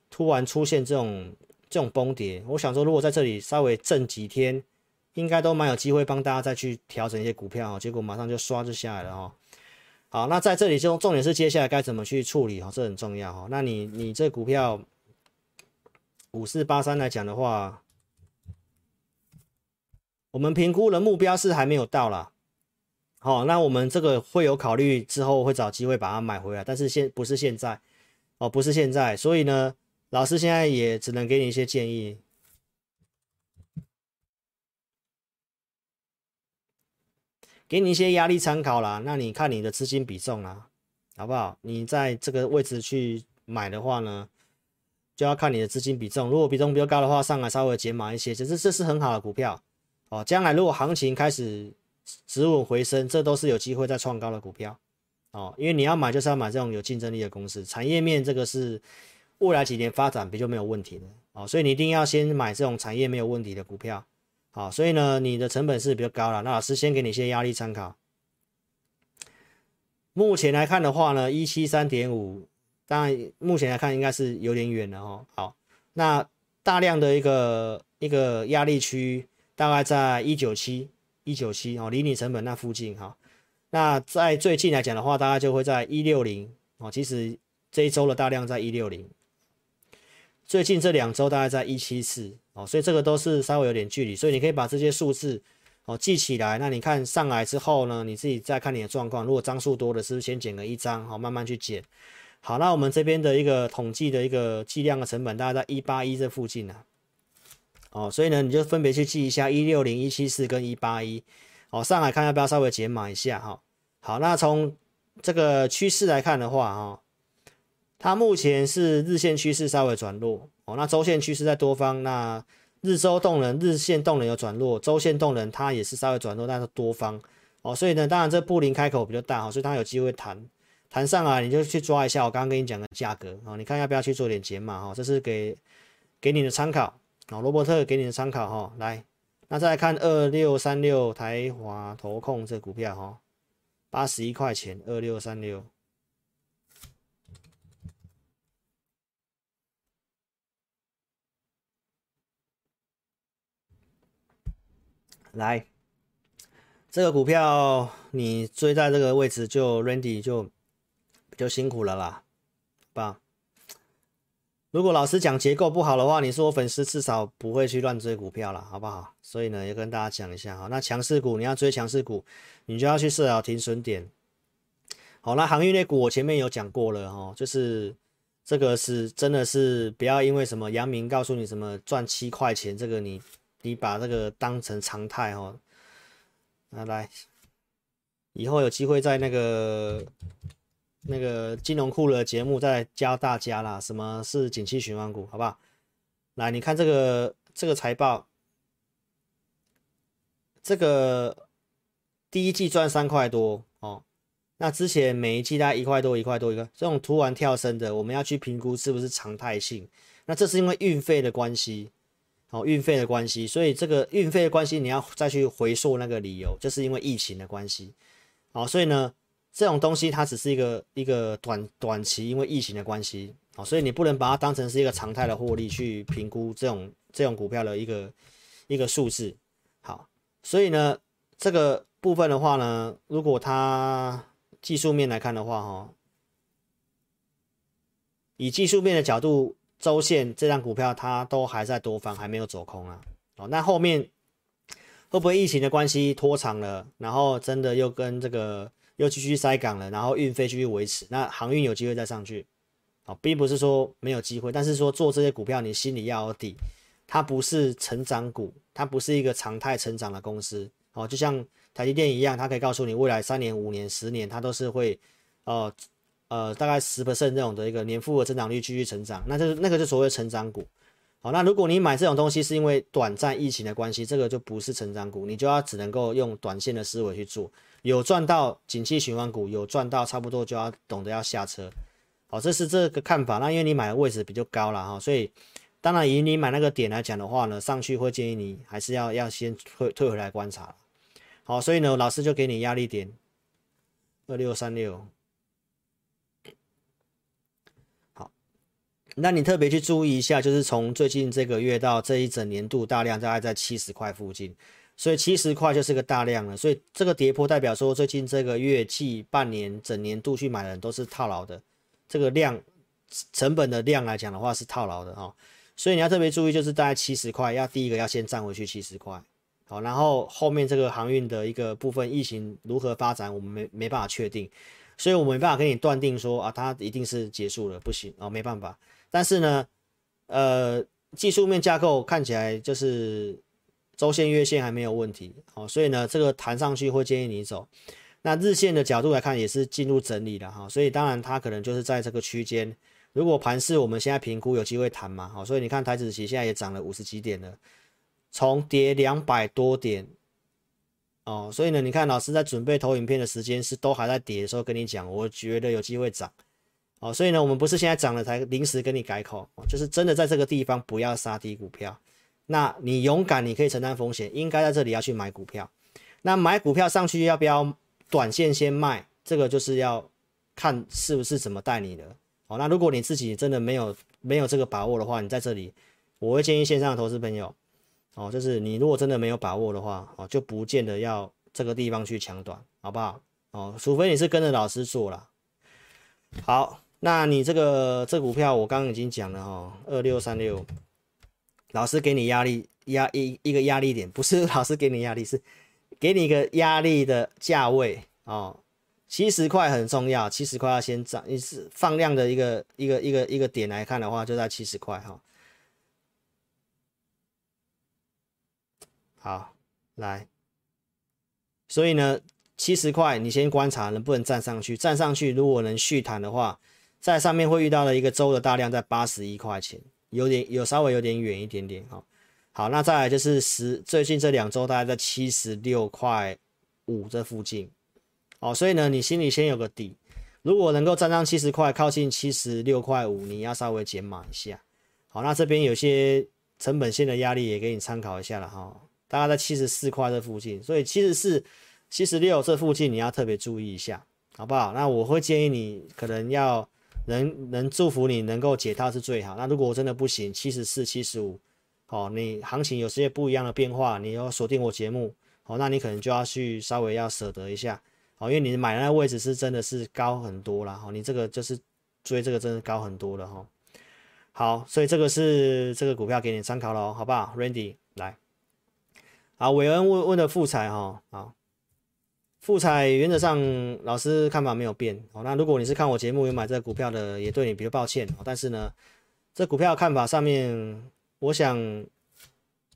突然出现这种这种崩跌。我想说，如果在这里稍微震几天，应该都蛮有机会帮大家再去调整一些股票，结果马上就刷就下来了哈。好，那在这里就重点是接下来该怎么去处理哈，这很重要哈。那你你这股票。五四八三来讲的话，我们评估的目标是还没有到啦。好，那我们这个会有考虑之后会找机会把它买回来，但是现不是现在哦，不是现在，所以呢，老师现在也只能给你一些建议，给你一些压力参考啦。那你看你的资金比重啦，好不好？你在这个位置去买的话呢？就要看你的资金比重，如果比重比较高的话，上来稍微减码一些，其实这是很好的股票哦。将来如果行情开始止稳回升，这都是有机会再创高的股票哦。因为你要买就是要买这种有竞争力的公司，产业面这个是未来几年发展比较没有问题的哦。所以你一定要先买这种产业没有问题的股票。好，所以呢，你的成本是比较高了。那老师先给你一些压力参考。目前来看的话呢，一七三点五。当然，目前来看应该是有点远了哦。好，那大量的一个一个压力区大概在一九七一九七哦，离你成本那附近哈。那在最近来讲的话，大概就会在一六零哦。其实这一周的大量在一六零，最近这两周大概在一七四哦，所以这个都是稍微有点距离，所以你可以把这些数字哦记起来。那你看上来之后呢，你自己再看你的状况，如果张数多的，是不是先减个一张好，慢慢去减。好，那我们这边的一个统计的一个计量的成本，大概在一八一这附近呢、啊。哦，所以呢，你就分别去记一下一六零、一七四跟一八一。哦，上来看要不要稍微减码一下哈。好，那从这个趋势来看的话，哈，它目前是日线趋势稍微转弱。哦，那周线趋势在多方，那日周动能、日线动能有转弱，周线动能它也是稍微转弱，但是多方。哦，所以呢，当然这布林开口比较大，哈，所以它有机会弹。弹上来，你就去抓一下我刚刚跟你讲的价格啊，你看要不要去做点减码哈？这是给给你的参考啊，罗伯特给你的参考哈。来，那再来看二六三六台华投控这股票哈，八十一块钱，二六三六。来，这个股票你追在这个位置就 Randy 就。就辛苦了啦，吧？如果老师讲结构不好的话，你说我粉丝至少不会去乱追股票了，好不好？所以呢，要跟大家讲一下哈。那强势股你要追强势股，你就要去设好停损点。好，那航运类股我前面有讲过了哈，就是这个是真的是不要因为什么阳明告诉你什么赚七块钱，这个你你把这个当成常态哈。那来，以后有机会在那个。那个金融库的节目再教大家啦，什么是景气循环股，好不好？来，你看这个这个财报，这个第一季赚三块多哦，那之前每一季大概一块多一块多一个，这种突然跳升的，我们要去评估是不是常态性？那这是因为运费的关系，哦，运费的关系，所以这个运费的关系你要再去回溯那个理由，就是因为疫情的关系，好，所以呢。这种东西它只是一个一个短短期，因为疫情的关系，哦，所以你不能把它当成是一个常态的获利去评估这种这种股票的一个一个数字。好，所以呢，这个部分的话呢，如果它技术面来看的话，哈，以技术面的角度，周线这张股票它都还在多方，还没有走空啊。哦，那后面会不会疫情的关系拖长了，然后真的又跟这个？又继续塞港了，然后运费继续维持，那航运有机会再上去，好，并不是说没有机会，但是说做这些股票，你心里要有底，它不是成长股，它不是一个常态成长的公司，哦，就像台积电一样，它可以告诉你未来三年、五年、十年，它都是会，呃呃，大概十 percent 这种的一个年复合增长率继续成长，那就是那个就所谓成长股。好，那如果你买这种东西是因为短暂疫情的关系，这个就不是成长股，你就要只能够用短线的思维去做。有赚到景气循环股，有赚到差不多就要懂得要下车。好，这是这个看法。那因为你买的位置比较高了哈，所以当然以你买那个点来讲的话呢，上去会建议你还是要要先退退回来观察。好，所以呢，老师就给你压力点二六三六。好那你特别去注意一下，就是从最近这个月到这一整年度大量大概在七十块附近，所以七十块就是个大量了。所以这个跌破代表说，最近这个月季、半年、整年度去买的人都是套牢的。这个量成本的量来讲的话是套牢的哈，所以你要特别注意，就是大概七十块，要第一个要先站回去七十块，好，然后后面这个航运的一个部分，疫情如何发展，我们没没办法确定，所以我没办法跟你断定说啊，它一定是结束了，不行啊，没办法。但是呢，呃，技术面架构看起来就是周线、月线还没有问题，好，所以呢，这个弹上去会建议你走。那日线的角度来看也是进入整理了哈，所以当然它可能就是在这个区间。如果盘势我们现在评估有机会弹嘛，好，所以你看台指期现在也涨了五十几点了，从跌两百多点，哦，所以呢，你看老师在准备投影片的时间是都还在跌的时候跟你讲，我觉得有机会涨。哦，所以呢，我们不是现在涨了才临时跟你改口，就是真的在这个地方不要杀低股票。那你勇敢，你可以承担风险，应该在这里要去买股票。那买股票上去要不要短线先卖？这个就是要看是不是怎么带你的。哦，那如果你自己真的没有没有这个把握的话，你在这里，我会建议线上的投资朋友，哦，就是你如果真的没有把握的话，哦，就不见得要这个地方去抢短，好不好？哦，除非你是跟着老师做了。好。那你这个这、股票我刚刚已经讲了哈，二六三六，老师给你压力压一一个压力点，不是老师给你压力，是给你一个压力的价位哦，七十块很重要，七十块要先涨，你是放量的一个一个一个一个点来看的话，就在七十块哈。好，来，所以呢，七十块你先观察能不能站上去，站上去如果能续弹的话。在上面会遇到了一个周的大量，在八十一块钱，有点有稍微有点远一点点哈。好，那再来就是十最近这两周大概在七十六块五这附近，哦，所以呢，你心里先有个底，如果能够站上七十块，靠近七十六块五，你要稍微减码一下。好，那这边有些成本线的压力也给你参考一下了哈，大概在七十四块这附近，所以七十四、七十六这附近你要特别注意一下，好不好？那我会建议你可能要。能能祝福你能够解套是最好。那如果我真的不行，七十四、七十五，好，你行情有些不一样的变化，你要锁定我节目，好，那你可能就要去稍微要舍得一下，好，因为你买的那位置是真的是高很多了，哈，你这个就是追这个真的高很多了，哈。好，所以这个是这个股票给你参考了，好不好？Randy 来，好，韦恩问问的富采哈，好。富采原则上老师看法没有变哦。那如果你是看我节目有买这个股票的，也对你比较抱歉。但是呢，这股票看法上面，我想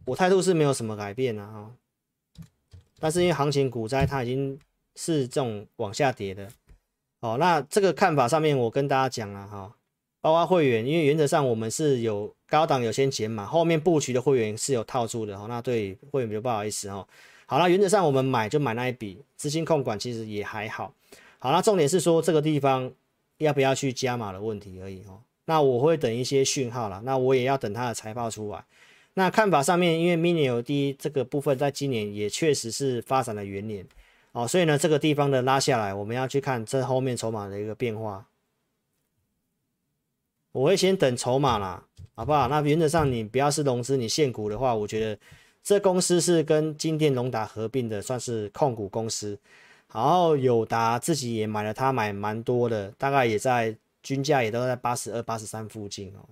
我态度是没有什么改变啊。哈。但是因为行情股灾，它已经是这种往下跌的。哦，那这个看法上面，我跟大家讲了哈，包括会员，因为原则上我们是有高档有先减码，后面布局的会员是有套住的。哈，那对会员比较不好意思哈。好了，原则上我们买就买那一笔，资金控管其实也还好。好，了重点是说这个地方要不要去加码的问题而已哦。那我会等一些讯号了，那我也要等它的财报出来。那看法上面，因为 Mini LED 这个部分在今年也确实是发展的元年哦，所以呢，这个地方的拉下来，我们要去看这后面筹码的一个变化。我会先等筹码啦，好不好？那原则上你不要是融资，你现股的话，我觉得这公司是跟金电隆达合并的，算是控股公司。然后友达自己也买了，他买蛮多的，大概也在均价也都在八十二、八十三附近哦。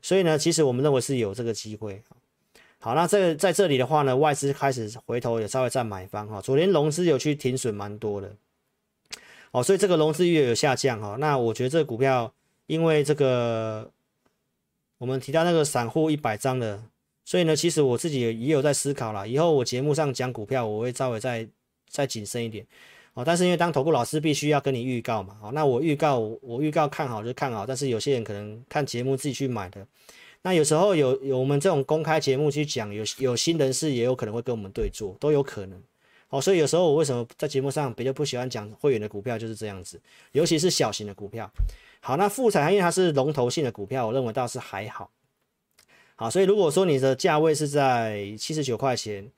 所以呢，其实我们认为是有这个机会。好，那这个在这里的话呢，外资开始回头也稍微在买方哈。昨天融资有去停损蛮多的，哦，所以这个融资又有下降哈。那我觉得这个股票，因为这个我们提到那个散户一百张的，所以呢，其实我自己也有在思考啦。以后我节目上讲股票，我会稍微再再谨慎一点哦。但是因为当投顾老师必须要跟你预告嘛，哦，那我预告我预告看好就看好，但是有些人可能看节目自己去买的。那有时候有有我们这种公开节目去讲，有有新人士也有可能会跟我们对做，都有可能。哦，所以有时候我为什么在节目上比较不喜欢讲会员的股票就是这样子，尤其是小型的股票。好，那富采因为它是龙头性的股票，我认为倒是还好。好，所以如果说你的价位是在七十九块钱，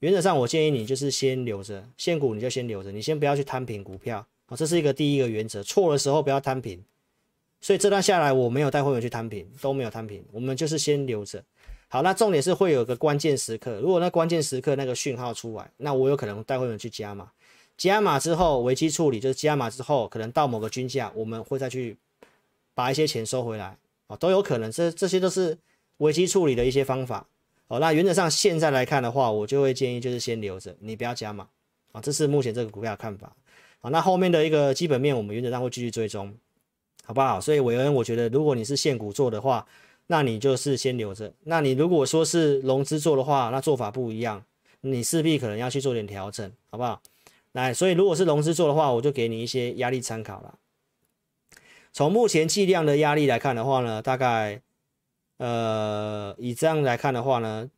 原则上我建议你就是先留着，现股你就先留着，你先不要去摊平股票。好，这是一个第一个原则，错的时候不要摊平。所以这段下来，我没有带会员去摊平，都没有摊平，我们就是先留着。好，那重点是会有个关键时刻，如果那关键时刻那个讯号出来，那我有可能带会员去加码，加码之后危机处理，就是加码之后可能到某个均价，我们会再去把一些钱收回来啊，都有可能。这这些都是危机处理的一些方法。好，那原则上现在来看的话，我就会建议就是先留着，你不要加码啊，这是目前这个股票的看法。好，那后面的一个基本面，我们原则上会继续追踪。好不好？所以韦恩，我觉得如果你是现股做的话，那你就是先留着。那你如果说是融资做的话，那做法不一样，你势必可能要去做点调整，好不好？来，所以如果是融资做的话，我就给你一些压力参考了。从目前计量的压力来看的话呢，大概呃以这样来看的话呢，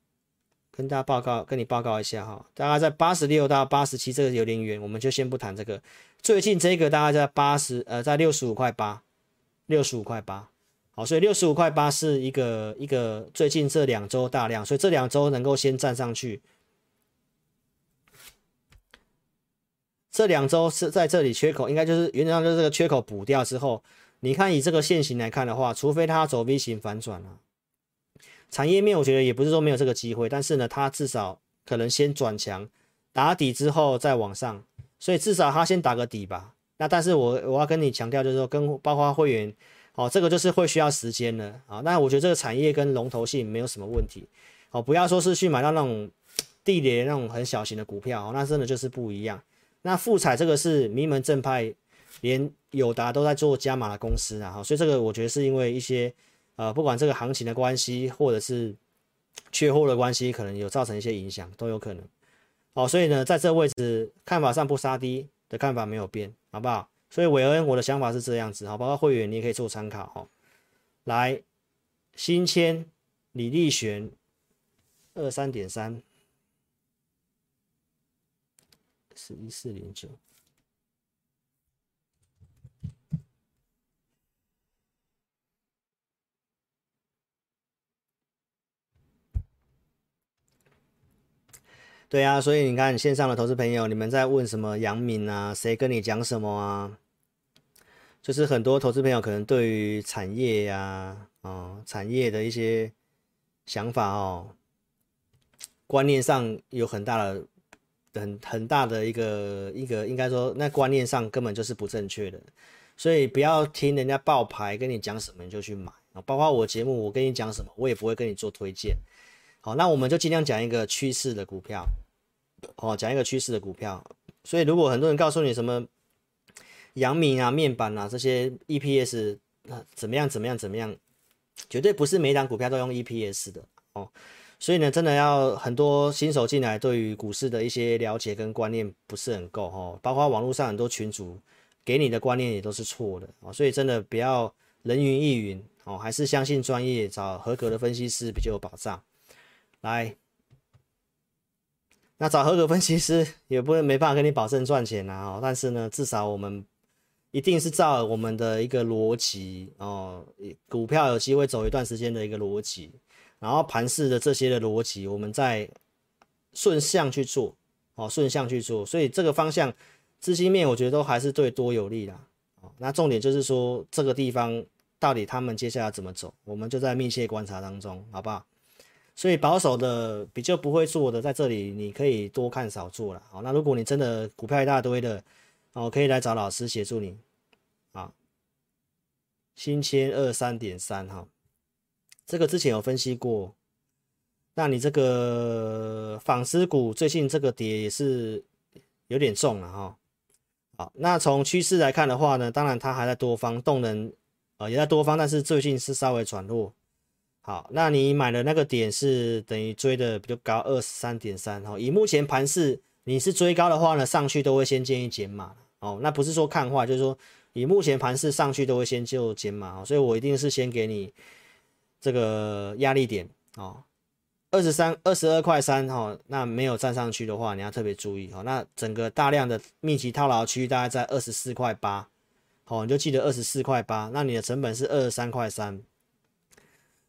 跟大家报告，跟你报告一下哈，大概在八十六到八十七，这个有点远，我们就先不谈这个。最近这个大概在八十呃，在六十五块八。六十五块八，好，所以六十五块八是一个一个最近这两周大量，所以这两周能够先站上去，这两周是在这里缺口，应该就是原则上就是这个缺口补掉之后，你看以这个线型来看的话，除非它走 V 型反转了，产业面我觉得也不是说没有这个机会，但是呢，它至少可能先转强，打底之后再往上，所以至少它先打个底吧。那但是我我要跟你强调，就是说跟包括会员，哦，这个就是会需要时间的啊。那我觉得这个产业跟龙头性没有什么问题，哦，不要说是去买到那种地雷那种很小型的股票，那真的就是不一样。那富彩这个是名门正派，连友达都在做加码的公司啊，所以这个我觉得是因为一些呃，不管这个行情的关系，或者是缺货的关系，可能有造成一些影响，都有可能。哦，所以呢，在这位置看法上不杀低的看法没有变。好不好？所以韦恩，我的想法是这样子，好，包括会员你也可以做参考哈。来，新签李立璇二三点三，十一四零九。对啊，所以你看线上的投资朋友，你们在问什么杨明啊？谁跟你讲什么啊？就是很多投资朋友可能对于产业呀、啊，哦，产业的一些想法哦，观念上有很大的、很很大的一个一个，应该说那观念上根本就是不正确的。所以不要听人家爆牌跟你讲什么你就去买啊，包括我节目我跟你讲什么，我也不会跟你做推荐。好，那我们就尽量讲一个趋势的股票，哦，讲一个趋势的股票。所以如果很多人告诉你什么阳明啊、面板啊这些 EPS 怎么样怎么样怎么样，绝对不是每档股票都用 EPS 的哦。所以呢，真的要很多新手进来，对于股市的一些了解跟观念不是很够哦。包括网络上很多群主给你的观念也都是错的哦。所以真的不要人云亦云哦，还是相信专业，找合格的分析师比较有保障。来，那找合格分析师也不会没办法跟你保证赚钱啊，但是呢，至少我们一定是照我们的一个逻辑哦，股票有机会走一段时间的一个逻辑，然后盘势的这些的逻辑，我们再顺向去做哦，顺向去做，所以这个方向资金面我觉得都还是对多有利啦。哦，那重点就是说这个地方到底他们接下来怎么走，我们就在密切观察当中，好不好？所以保守的比较不会做的，在这里你可以多看少做了。好，那如果你真的股票一大堆的，哦，可以来找老师协助你。啊，新千二三点三哈，这个之前有分析过。那你这个纺织股最近这个跌也是有点重了哈。好，那从趋势来看的话呢，当然它还在多方动能，呃，也在多方，但是最近是稍微转弱。好，那你买的那个点是等于追的比较高，二十三点三。哈，以目前盘势，你是追高的话呢，上去都会先建议减码。哦，那不是说看坏，就是说以目前盘势上去都会先就减码。哦所以我一定是先给你这个压力点。哦，二十三、二十二块三。哈，那没有站上去的话，你要特别注意。哦，那整个大量的密集套牢区大概在二十四块八。好，你就记得二十四块八。那你的成本是二十三块三。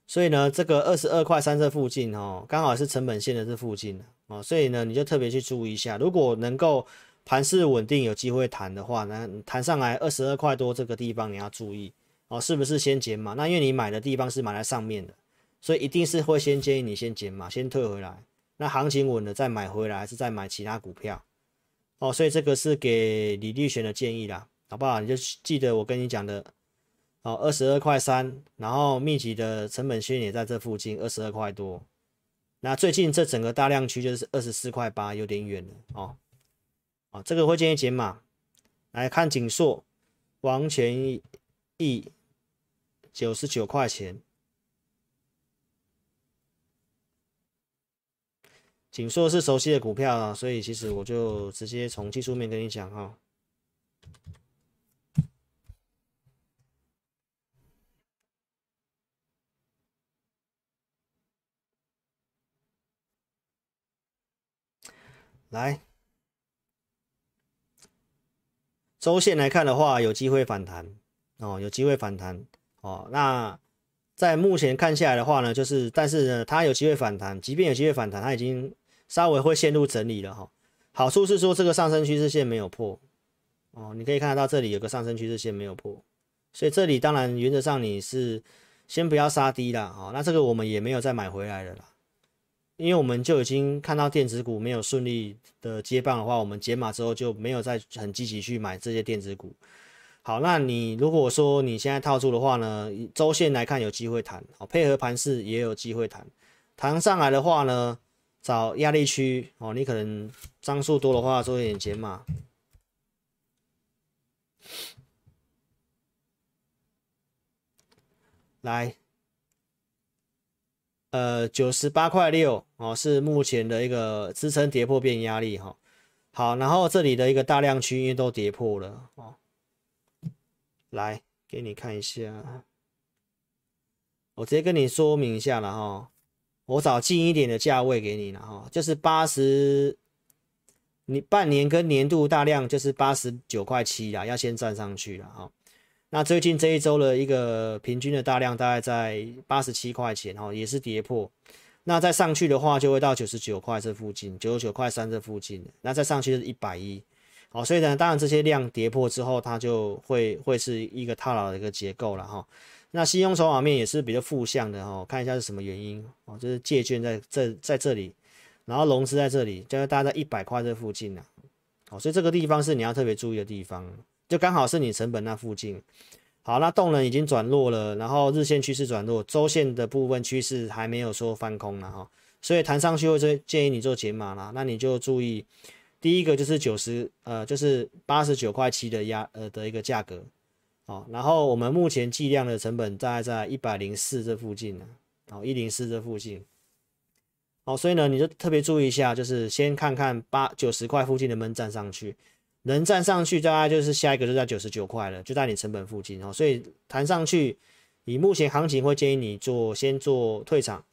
所以呢，这个二十二块三这附近哦，刚好是成本线的这附近哦，所以呢，你就特别去注意一下，如果能够盘势稳定，有机会弹的话，那弹上来二十二块多这个地方你要注意哦，是不是先减码？那因为你买的地方是买在上面的，所以一定是会先建议你先减码，先退回来。那行情稳了再买回来，还是再买其他股票哦？所以这个是给李立璇的建议啦，好不好？你就记得我跟你讲的。哦，二十二块三，然后密集的成本线也在这附近，二十二块多。那最近这整个大量区就是二十四块八，有点远了哦。哦，这个会建议减码。来看景硕，王权益九十九块钱。景硕是熟悉的股票啊，所以其实我就直接从技术面跟你讲哈。来，周线来看的话，有机会反弹哦，有机会反弹哦。那在目前看下来的话呢，就是，但是呢，它有机会反弹，即便有机会反弹，它已经稍微会陷入整理了哈。好处是说，这个上升趋势线没有破哦，你可以看得到这里有个上升趋势线没有破，所以这里当然原则上你是先不要杀低了哦。那这个我们也没有再买回来了啦。因为我们就已经看到电子股没有顺利的接棒的话，我们解码之后就没有再很积极去买这些电子股。好，那你如果说你现在套住的话呢，周线来看有机会弹，好，配合盘势也有机会弹。弹上来的话呢，找压力区哦，你可能张数多的话做一点解码。来。呃，九十八块六哦，是目前的一个支撑跌破变压力哈、哦。好，然后这里的一个大量区域都跌破了哦。来给你看一下，我直接跟你说明一下了哈、哦。我找近一点的价位给你了哈、哦，就是八十，你半年跟年度大量就是八十九块七啦，要先站上去了哈。那最近这一周的一个平均的大量大概在八十七块钱哦，也是跌破。那再上去的话，就会到九十九块这附近，九十九块三这附近。那再上去就是一百一，好，所以呢，当然这些量跌破之后，它就会会是一个套牢的一个结构了哈。那信用筹码面也是比较负向的哈，看一下是什么原因哦，就是借券在这在这里，然后融资在这里，就是大概在一百块这附近呢。好，所以这个地方是你要特别注意的地方。就刚好是你成本那附近，好，那动能已经转弱了，然后日线趋势转弱，周线的部分趋势还没有说翻空了哈，所以弹上去会建议你做减码啦，那你就注意，第一个就是九十呃就是八十九块七的压呃的一个价格，好，然后我们目前计量的成本大概在一百零四这附近呢，好一零四这附近，好，所以呢你就特别注意一下，就是先看看八九十块附近能不能站上去。能站上去，大概就是下一个就在九十九块了，就在你成本附近哦。所以弹上去，以目前行情会建议你做先做退场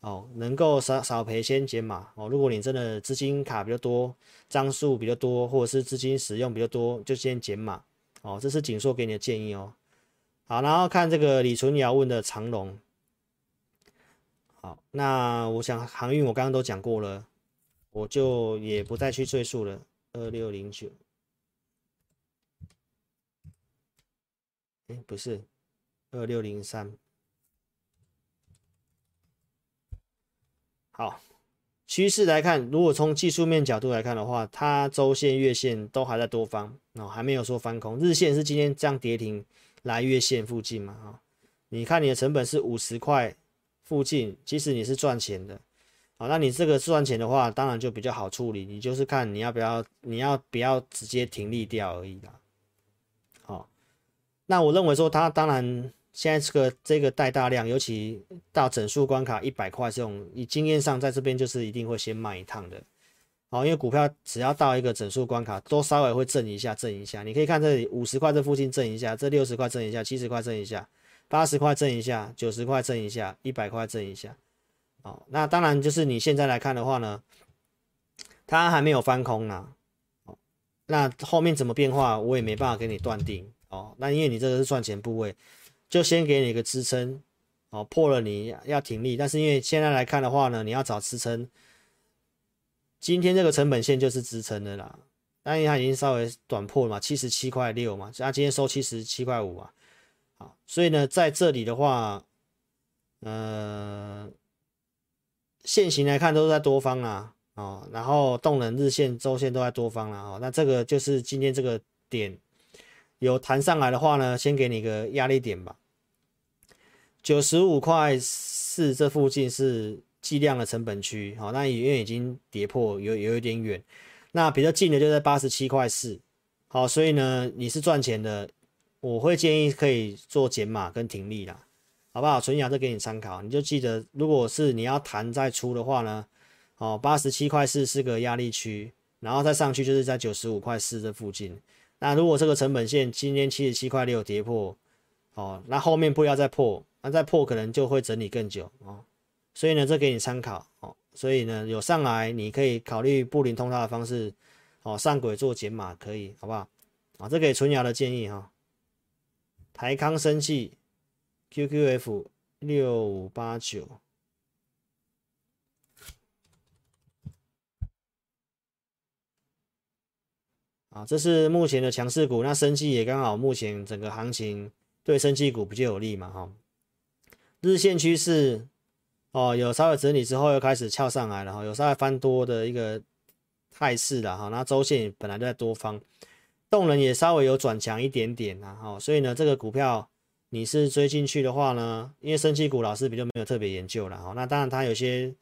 哦，能够少少赔先减码哦。如果你真的资金卡比较多，张数比较多，或者是资金使用比较多，就先减码哦。这是景硕给你的建议哦。好，然后看这个李纯尧问的长龙，好，那我想航运我刚刚都讲过了。我就也不再去赘述了。二六零九，不是，二六零三。好，趋势来看，如果从技术面角度来看的话，它周线、月线都还在多方哦，还没有说翻空。日线是今天这样跌停来月线附近嘛？哈，你看你的成本是五十块附近，其实你是赚钱的。好，那你这个赚钱的话，当然就比较好处理。你就是看你要不要，你要不要直接停利掉而已啦。那我认为说，它当然现在这个这个带大量，尤其到整数关卡一百块这种，以经验上在这边就是一定会先卖一趟的。好，因为股票只要到一个整数关卡，都稍微会震一下，震一下。你可以看这里五十块这附近震一下，这六十块震一下，七十块震一下，八十块震一下，九十块震一下，一百块震一下。哦，那当然就是你现在来看的话呢，它还没有翻空呢。哦，那后面怎么变化，我也没办法给你断定。哦，那因为你这个是赚钱部位，就先给你一个支撑。哦，破了你要停利，但是因为现在来看的话呢，你要找支撑，今天这个成本线就是支撑的啦。但因为它已经稍微短破了嘛，七十七块六嘛，它今天收七十七块五啊。好，所以呢，在这里的话，呃。线型来看都是在多方啦，哦，然后动能日线、周线都在多方啦，哦，那这个就是今天这个点有弹上来的话呢，先给你个压力点吧，九十五块四这附近是计量的成本区，好，那因为已经跌破，有有一点远，那比较近的就在八十七块四，好，所以呢，你是赚钱的，我会建议可以做减码跟停利啦。好不好？纯阳这给你参考，你就记得，如果是你要弹再出的话呢，哦，八十七块四是个压力区，然后再上去就是在九十五块四这附近。那如果这个成本线今天七十七块六跌破，哦，那后面不要再破，那再破可能就会整理更久哦。所以呢，这给你参考哦。所以呢，有上来你可以考虑布林通道的方式，哦，上轨做减码可以，好不好？啊，这给纯阳的建议哈、哦。台康生技。QQF 六五八九，啊，这是目前的强势股。那生技也刚好，目前整个行情对生技股比较有利嘛，哈。日线趋势哦，有稍微整理之后又开始翘上来了，哈，有稍微翻多的一个态势了，哈。那周线本来就在多方，动能也稍微有转强一点点，然后，所以呢，这个股票。你是追进去的话呢？因为生技股老师比较没有特别研究了哦。那当然它有些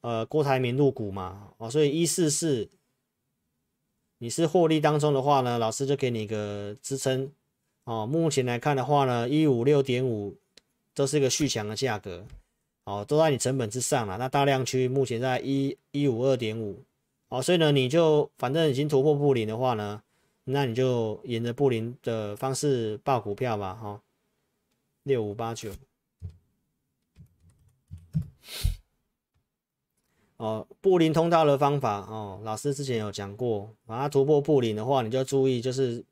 呃郭台铭入股嘛哦，所以一四四你是获利当中的话呢，老师就给你一个支撑哦。目前来看的话呢，一五六点五都是一个续强的价格哦，都在你成本之上了。那大量区目前在一一五二点五哦，所以呢你就反正已经突破布林的话呢，那你就沿着布林的方式报股票吧哈。六五八九，哦布林通道的方法哦，老师之前有讲过，把它突破布林的话，你就注意，就是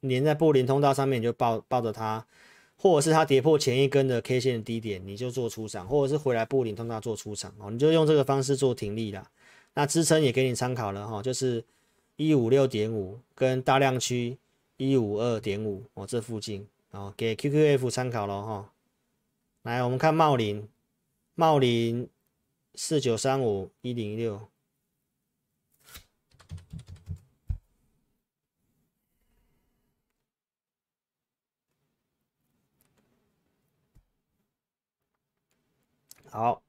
连在布林通道上面，你就抱抱着它，或者是它跌破前一根的 K 线的低点，你就做出场，或者是回来布林通道做出场哦，你就用这个方式做停利啦。那支撑也给你参考了哈，就是一五六点五跟大量区一五二点五哦，这附近。哦，给 QQF 参考了哈。来，我们看茂林，茂林四九三五一零六。好，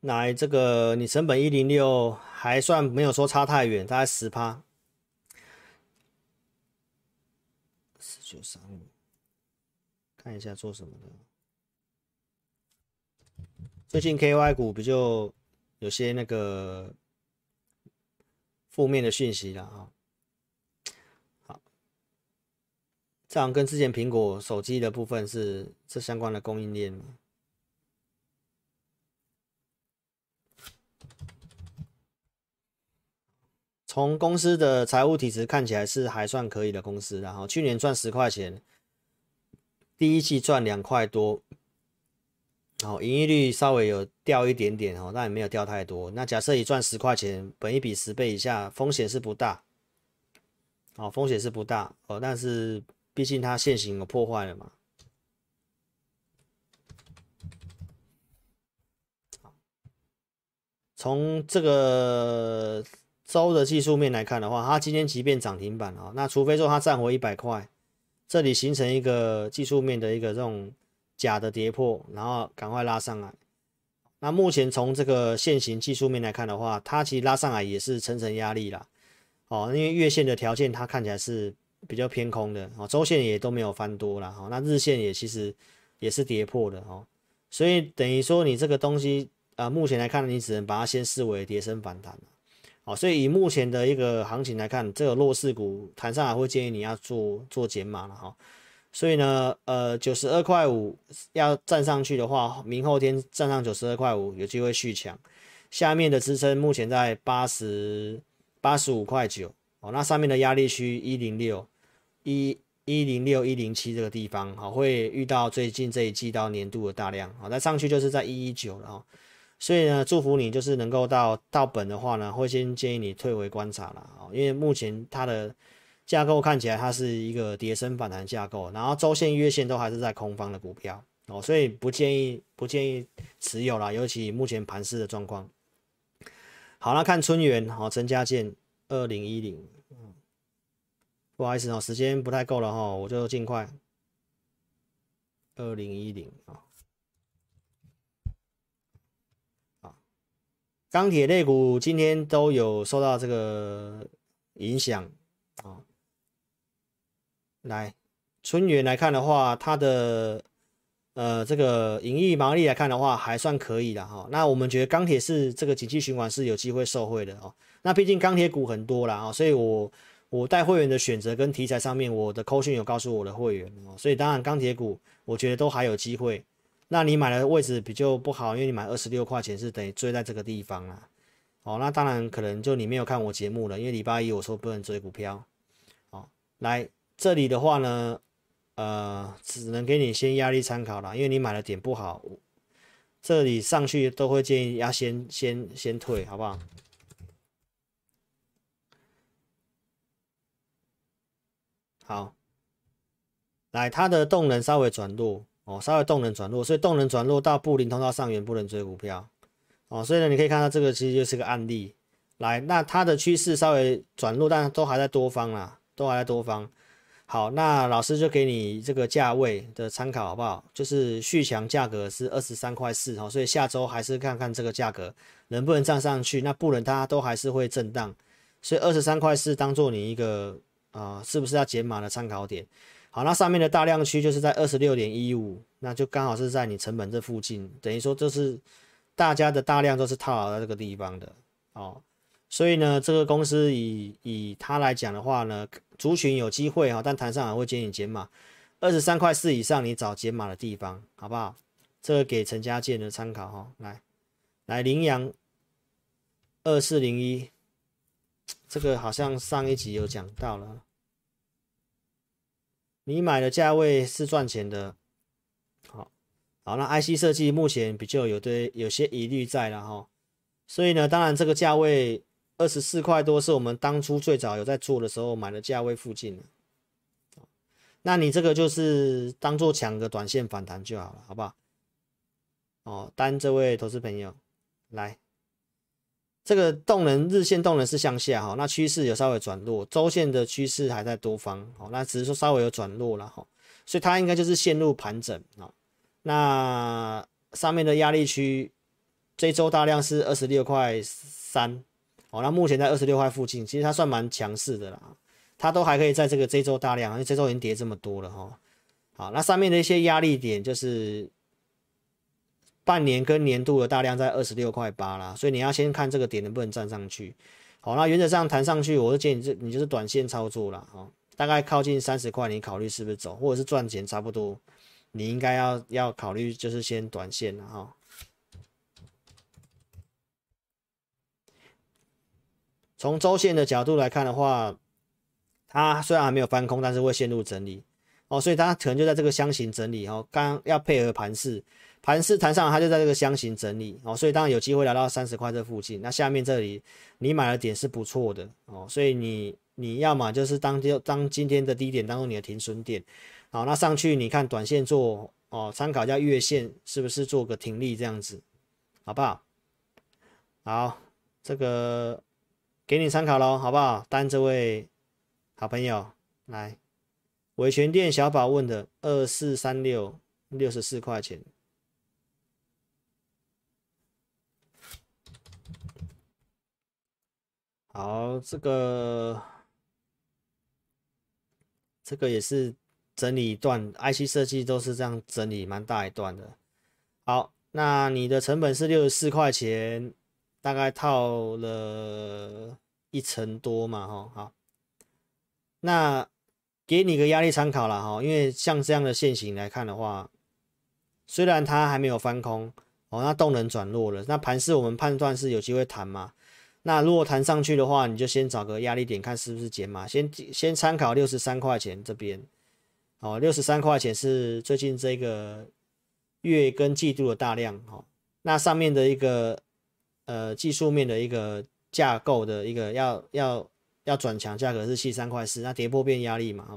来这个你成本一零六还算没有说差太远，大概十趴。九三五，看一下做什么的。最近 KY 股比较有些那个负面的讯息了啊。好，这样跟之前苹果手机的部分是这相关的供应链？从公司的财务体质看起来是还算可以的公司，然后去年赚十块钱，第一季赚两块多，哦盈利率稍微有掉一点点哦，但也没有掉太多。那假设你赚十块钱，本益比十倍以下，风险是不大，哦，风险是不大哦，但是毕竟它现行有破坏了嘛。从这个周的技术面来看的话，它今天即便涨停板啊，那除非说它站回一百块，这里形成一个技术面的一个这种假的跌破，然后赶快拉上来。那目前从这个线型技术面来看的话，它其实拉上来也是层层压力啦。哦，因为月线的条件它看起来是比较偏空的哦，周线也都没有翻多了哦，那日线也其实也是跌破的哦，所以等于说你这个东西。啊，目前来看，你只能把它先视为跌升反弹了。好，所以以目前的一个行情来看，这个弱势股弹上来会建议你要做做减码了哈。所以呢，呃，九十二块五要站上去的话，明后天站上九十二块五有机会续强。下面的支撑目前在八十八十五块九哦，那上面的压力区一零六一一零六一零七这个地方，好，会遇到最近这一季到年度的大量，好，再上去就是在一一九了哈。所以呢，祝福你就是能够到到本的话呢，会先建议你退回观察了啊，因为目前它的架构看起来它是一个跌升反弹架构，然后周线、月线都还是在空方的股票哦，所以不建议不建议持有啦，尤其目前盘势的状况。好，那看春元好，陈家健二零一零，不好意思哦，时间不太够了哈，我就尽快二零一零啊。钢铁类股今天都有受到这个影响。来，春元来看的话，它的呃这个盈利毛利来看的话，还算可以的哈。那我们觉得钢铁是这个景气循环是有机会受惠的哦。那毕竟钢铁股很多啦啊，所以我我带会员的选择跟题材上面，我的扣讯有告诉我的会员哦。所以当然钢铁股我觉得都还有机会。那你买的位置比较不好，因为你买二十六块钱是等于追在这个地方啦。哦，那当然可能就你没有看我节目了，因为礼拜一我说不能追股票。哦，来这里的话呢，呃，只能给你先压力参考了，因为你买的点不好，这里上去都会建议要先先先退，好不好？好，来它的动能稍微转弱。哦，稍微动能转弱，所以动能转弱到布林通道上缘不能追股票。哦，所以呢，你可以看到这个其实就是个案例。来，那它的趋势稍微转弱，但都还在多方啦，都还在多方。好，那老师就给你这个价位的参考，好不好？就是续强价格是二十三块四，哦，所以下周还是看看这个价格能不能站上去。那不能，它都还是会震荡。所以二十三块四当做你一个啊、是不是要减码的参考点？好，那上面的大量区就是在二十六点一五，那就刚好是在你成本这附近，等于说这是大家的大量都是套牢在这个地方的哦。所以呢，这个公司以以它来讲的话呢，族群有机会哈，但弹上来会建议减码，二十三块四以上你找减码的地方，好不好？这个给陈家健的参考哈。来来，羚羊二四零一，这个好像上一集有讲到了。你买的价位是赚钱的，好，好，那 IC 设计目前比较有对有些疑虑在了哈，所以呢，当然这个价位二十四块多是我们当初最早有在做的时候买的价位附近，那你这个就是当做抢个短线反弹就好了，好不好？哦，单这位投资朋友来。这个动能日线动能是向下哈，那趋势有稍微转弱，周线的趋势还在多方，哦，那只是说稍微有转弱了哈，所以它应该就是陷入盘整啊。那上面的压力区，这周大量是二十六块三，哦，那目前在二十六块附近，其实它算蛮强势的啦，它都还可以在这个这周大量，因为这周已经跌这么多了哈。好，那上面的一些压力点就是。半年跟年度的大量在二十六块八啦，所以你要先看这个点能不能站上去。好，那原则上弹上去，我就建议这你就是短线操作了哦。大概靠近三十块，你考虑是不是走，或者是赚钱差不多，你应该要要考虑就是先短线了哈。从周线的角度来看的话，它虽然还没有翻空，但是会陷入整理哦，所以它可能就在这个箱型整理哦。刚要配合盘势。盘势弹上，它就在这个箱型整理哦，所以当然有机会来到三十块这附近。那下面这里你买的点是不错的哦，所以你你要么就是当就当今天的低点当做你的停损点，好，那上去你看短线做哦，参考一下月线是不是做个停利这样子，好不好？好，这个给你参考喽，好不好？单这位好朋友来，伟权店小宝问的二四三六六十四块钱。好，这个这个也是整理一段，IC 设计都是这样整理，蛮大一段的。好，那你的成本是六十四块钱，大概套了一成多嘛，哈，好，那给你个压力参考了哈，因为像这样的线型来看的话，虽然它还没有翻空哦，那动能转弱了，那盘势我们判断是有机会弹嘛。那如果弹上去的话，你就先找个压力点，看是不是减码。先先参考六十三块钱这边，哦，六十三块钱是最近这个月跟季度的大量，哦，那上面的一个呃技术面的一个架构的一个要要要转强价格是七十三块四，那跌破变压力嘛，哦，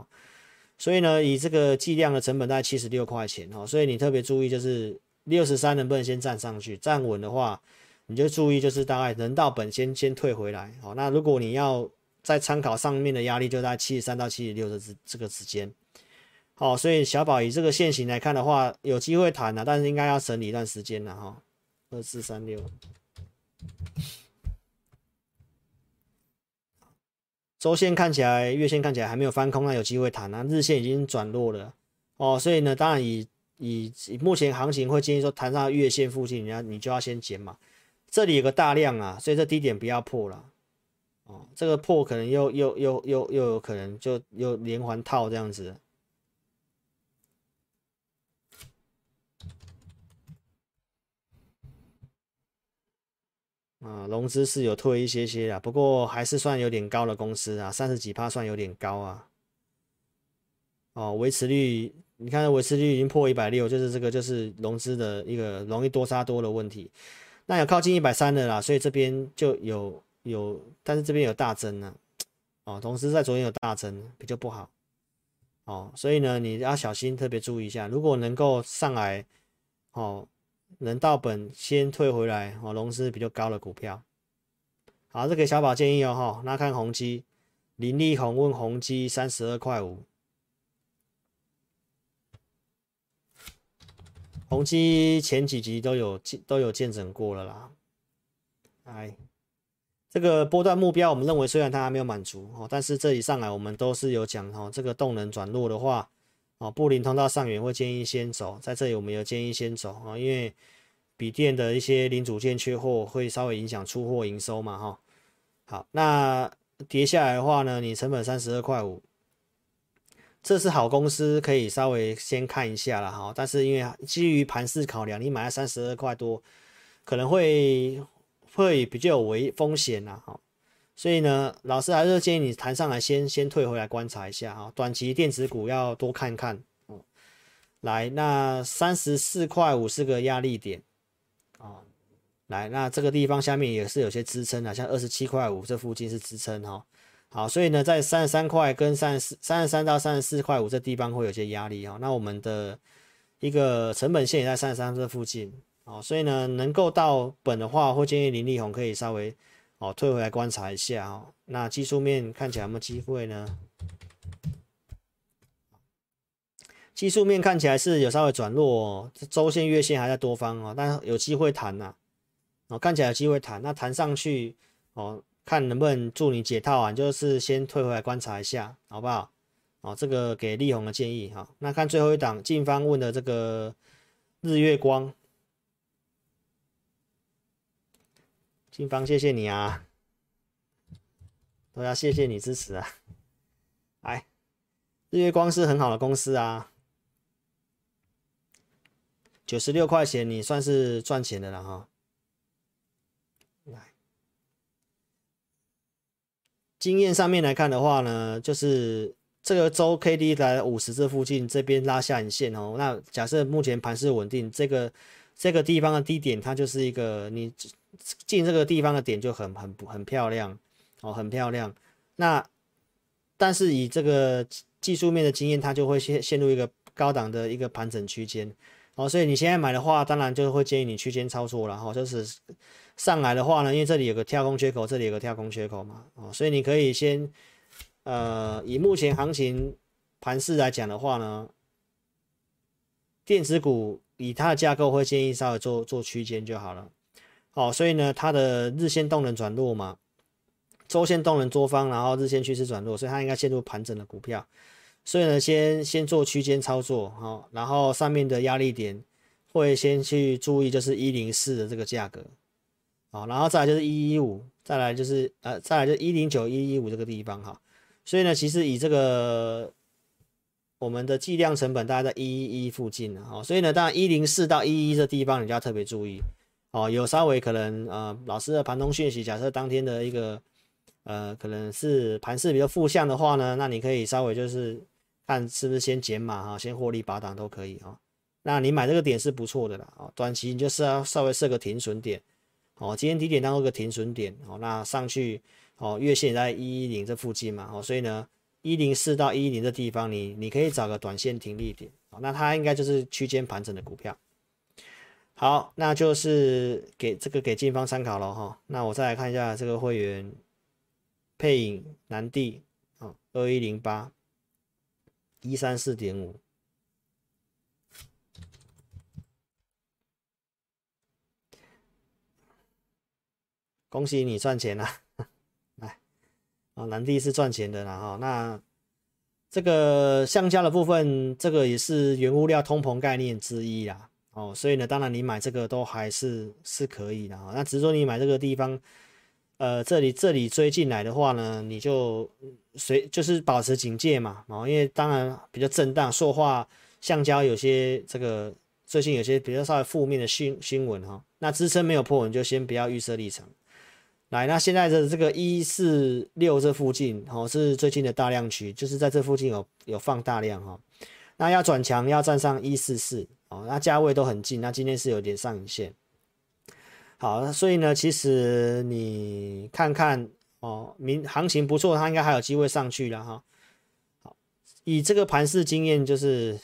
所以呢，以这个计量的成本大概七十六块钱，哦，所以你特别注意就是六十三能不能先站上去，站稳的话。你就注意，就是大概能到本先先退回来，好，那如果你要再参考上面的压力，就在七十三到七十六的这这个之间，好，所以小宝以这个线型来看的话，有机会谈了，但是应该要整理一段时间了哈。二四三六，周线看起来，月线看起来还没有翻空，那有机会弹，那日线已经转弱了哦，所以呢，当然以以目前行情会建议说，弹上月线附近，你要你就要先减嘛。这里有个大量啊，所以这低点不要破了哦。这个破可能又又又又又有可能就又连环套这样子啊。融资是有退一些些啊，不过还是算有点高的公司啊，三十几趴算有点高啊。哦，维持率你看维持率已经破一百六，就是这个就是融资的一个容易多杀多的问题。那有靠近一百三的啦，所以这边就有有，但是这边有大增呢，哦，同时在昨天有大增，比较不好，哦，所以呢你要小心，特别注意一下，如果能够上来，哦，能到本先退回来，哦，融资比较高的股票，好，这给小宝建议哦，哈，那看宏基，林立宏问宏基三十二块五。宏基前几集都有都有见证过了啦，哎，这个波段目标我们认为虽然它还没有满足哦，但是这里上来我们都是有讲哦，这个动能转弱的话哦，布林通道上缘会建议先走，在这里我们有建议先走啊，因为笔电的一些零组件缺货会稍微影响出货营收嘛哈。好，那跌下来的话呢，你成本三十二块五。这是好公司，可以稍微先看一下了哈。但是因为基于盘势考量，你买了三十二块多，可能会会比较有危风险呐哈。所以呢，老师还是建议你弹上来先先退回来观察一下哈。短期电子股要多看看哦。来，那三十四块五是个压力点。来，那这个地方下面也是有些支撑的，像二十七块五这附近是支撑哈。好，所以呢，在三十三块跟三十四、三十三到三十四块五这地方会有些压力哈。那我们的一个成本线也在三十三这附近，哦，所以呢，能够到本的话，会建议林立宏可以稍微哦退回来观察一下哦。那技术面看起来有没有机会呢？技术面看起来是有稍微转弱哦，周线、月线还在多方哦，但有机会弹呐，哦，看起来有机会弹，那弹上去哦。看能不能助你解套啊，就是先退回来观察一下，好不好？哦，这个给立宏的建议哈。那看最后一档，近方问的这个日月光，近方谢谢你啊，都要谢谢你支持啊。哎，日月光是很好的公司啊，九十六块钱你算是赚钱的了哈。经验上面来看的话呢，就是这个周 K D 来五十这附近这边拉下影线哦，那假设目前盘势稳定，这个这个地方的低点它就是一个你进这个地方的点就很很很漂亮哦，很漂亮。那但是以这个技术面的经验，它就会陷陷入一个高档的一个盘整区间哦，所以你现在买的话，当然就会建议你区间操作了哈、哦，就是上来的话呢，因为这里有个跳空缺口，这里有个跳空缺口嘛哦，所以你可以先呃以目前行情盘势来讲的话呢，电子股以它的架构会建议稍微做做区间就好了，哦，所以呢它的日线动能转弱嘛，周线动能多方，然后日线趋势转弱，所以它应该陷入盘整的股票。所以呢，先先做区间操作，哈，然后上面的压力点会先去注意，就是一零四的这个价格，好，然后再来就是一一五，再来就是呃，再来就一零九一一五这个地方，哈，所以呢，其实以这个我们的计量成本大概在一一一附近，哈，所以呢，当然一零四到一一这地方你就要特别注意，哦，有稍微可能呃，老师的盘中讯息，假设当天的一个呃，可能是盘势比较负向的话呢，那你可以稍微就是。看是不是先减码哈，先获利拔档都可以哈。那你买这个点是不错的啦，哦，短期你就是要稍微设个停损点，哦，今天低点当做个停损点，哦，那上去哦，月线在一一零这附近嘛，哦，所以呢，一零四到一一零这地方你你可以找个短线停利点，哦，那它应该就是区间盘整的股票。好，那就是给这个给进方参考了哈。那我再来看一下这个会员配影南地哦，二一零八。一三四点五，恭喜你赚钱了，来，啊，南帝是赚钱的了哈。那这个橡胶的部分，这个也是原物料通膨概念之一啦。哦，所以呢，当然你买这个都还是是可以的哈。那只是说你买这个地方。呃，这里这里追进来的话呢，你就随就是保持警戒嘛，哦，因为当然比较震荡，塑化橡胶有些这个最近有些比较稍微负面的新新闻哈，那支撑没有破，你就先不要预设立场。来，那现在的这个一四六这附近哦，是最近的大量区，就是在这附近有有放大量哈，那要转强要站上一四四哦，那价位都很近，那今天是有点上影线。好，所以呢，其实你看看哦，明行情不错，它应该还有机会上去了哈。好，以这个盘势经验，就是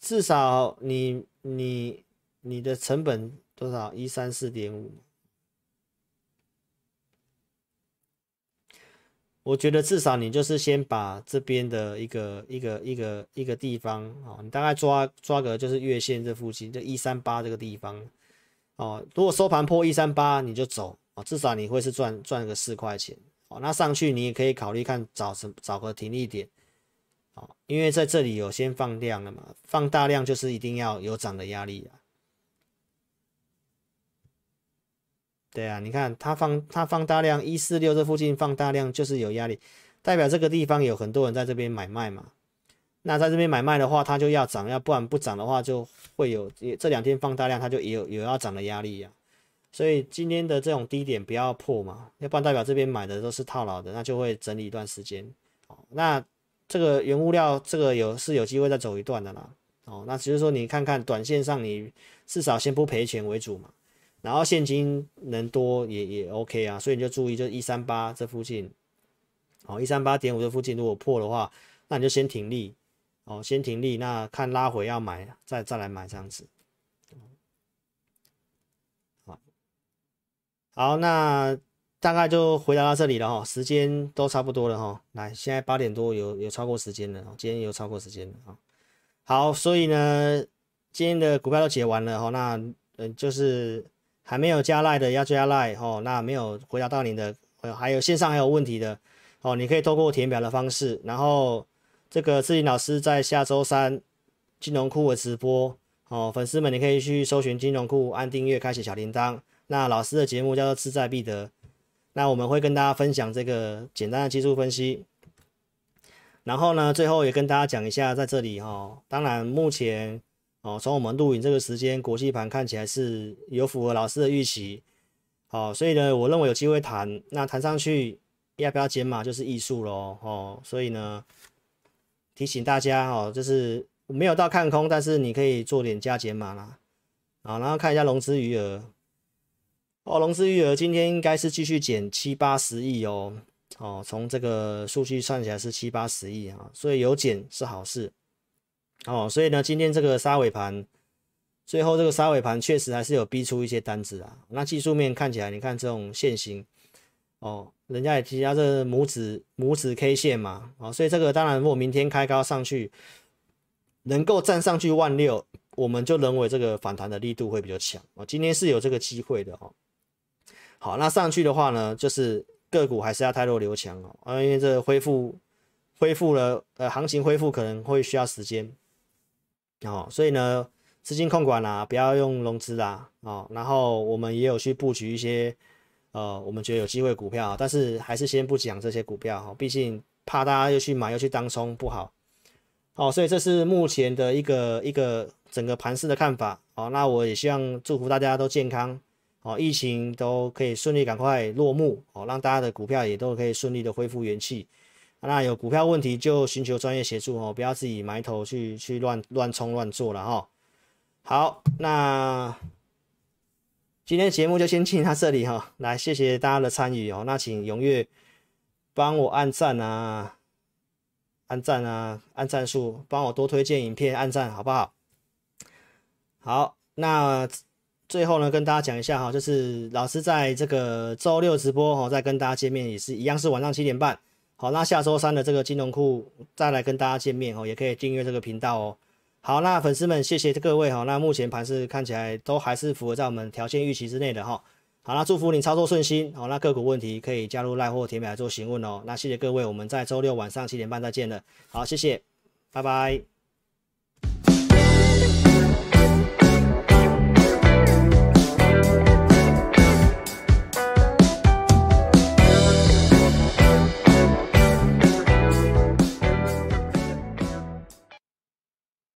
至少你你你的成本多少？一三四点五。我觉得至少你就是先把这边的一个一个一个一个地方哦，你大概抓抓个就是月线这附近，就一三八这个地方哦。如果收盘破一三八，你就走哦，至少你会是赚赚个四块钱哦。那上去你也可以考虑看找什找个停利点哦，因为在这里有先放量了嘛，放大量就是一定要有涨的压力啊。对啊，你看它放它放大量一四六这附近放大量就是有压力，代表这个地方有很多人在这边买卖嘛。那在这边买卖的话，它就要涨，要不然不涨的话就会有这两天放大量，它就有有要涨的压力呀、啊。所以今天的这种低点不要破嘛，要不然代表这边买的都是套牢的，那就会整理一段时间。那这个原物料这个有是有机会再走一段的啦。哦，那只是说你看看短线上你至少先不赔钱为主嘛。然后现金能多也也 OK 啊，所以你就注意，就一三八这附近，哦，一三八点五这附近如果破的话，那你就先停利，哦，先停利，那看拉回要买，再再来买这样子。好，好，那大概就回答到这里了哈，时间都差不多了哈，来，现在八点多有有超过时间了，今天有超过时间了啊。好，所以呢，今天的股票都解完了哈，那嗯就是。还没有加赖的要加赖哦，那没有回答到你的，还有线上还有问题的哦，你可以透过填表的方式，然后这个志林老师在下周三金融库的直播哦，粉丝们你可以去搜寻金融库，按订阅，开启小铃铛。那老师的节目叫做志在必得，那我们会跟大家分享这个简单的技术分析，然后呢，最后也跟大家讲一下，在这里哈、哦，当然目前。哦，从我们录影这个时间，国际盘看起来是有符合老师的预期。好，所以呢，我认为有机会谈，那谈上去要不要减码就是艺术喽，哦，所以呢，提醒大家哦，就是没有到看空，但是你可以做点加减码啦，啊，然后看一下融资余额，哦，融资余额今天应该是继续减七八十亿哦。哦，从这个数据算起来是七八十亿啊，所以有减是好事。哦，所以呢，今天这个杀尾盘，最后这个杀尾盘确实还是有逼出一些单子啊。那技术面看起来，你看这种线型，哦，人家也提到这拇指拇指 K 线嘛，哦，所以这个当然如果明天开高上去，能够站上去万六，我们就认为这个反弹的力度会比较强哦。今天是有这个机会的哦。好，那上去的话呢，就是。个股还是要汰弱留强哦，啊，因为这恢复恢复了，呃，行情恢复可能会需要时间哦，所以呢，资金控管啦，不要用融资啦，哦，然后我们也有去布局一些，呃，我们觉得有机会股票，但是还是先不讲这些股票哈，毕竟怕大家又去买又去当冲不好，哦，所以这是目前的一个一个整个盘势的看法，哦，那我也希望祝福大家都健康。哦，疫情都可以顺利赶快落幕，哦，让大家的股票也都可以顺利的恢复元气。那有股票问题就寻求专业协助哦，不要自己埋头去去乱乱冲乱做了哈、哦。好，那今天节目就先进到这里哈、哦，来谢谢大家的参与哦，那请踊跃帮我按赞啊，按赞啊，按赞数，帮我多推荐影片，按赞好不好？好，那。最后呢，跟大家讲一下哈，就是老师在这个周六直播哈，再跟大家见面也是一样，是晚上七点半。好，那下周三的这个金融库再来跟大家见面哦，也可以订阅这个频道哦。好，那粉丝们谢谢各位哈，那目前盘是看起来都还是符合在我们条件预期之内的哈。好，那祝福你操作顺心。好，那个股问题可以加入赖或填表来做询问哦。那谢谢各位，我们在周六晚上七点半再见了。好，谢谢，拜拜。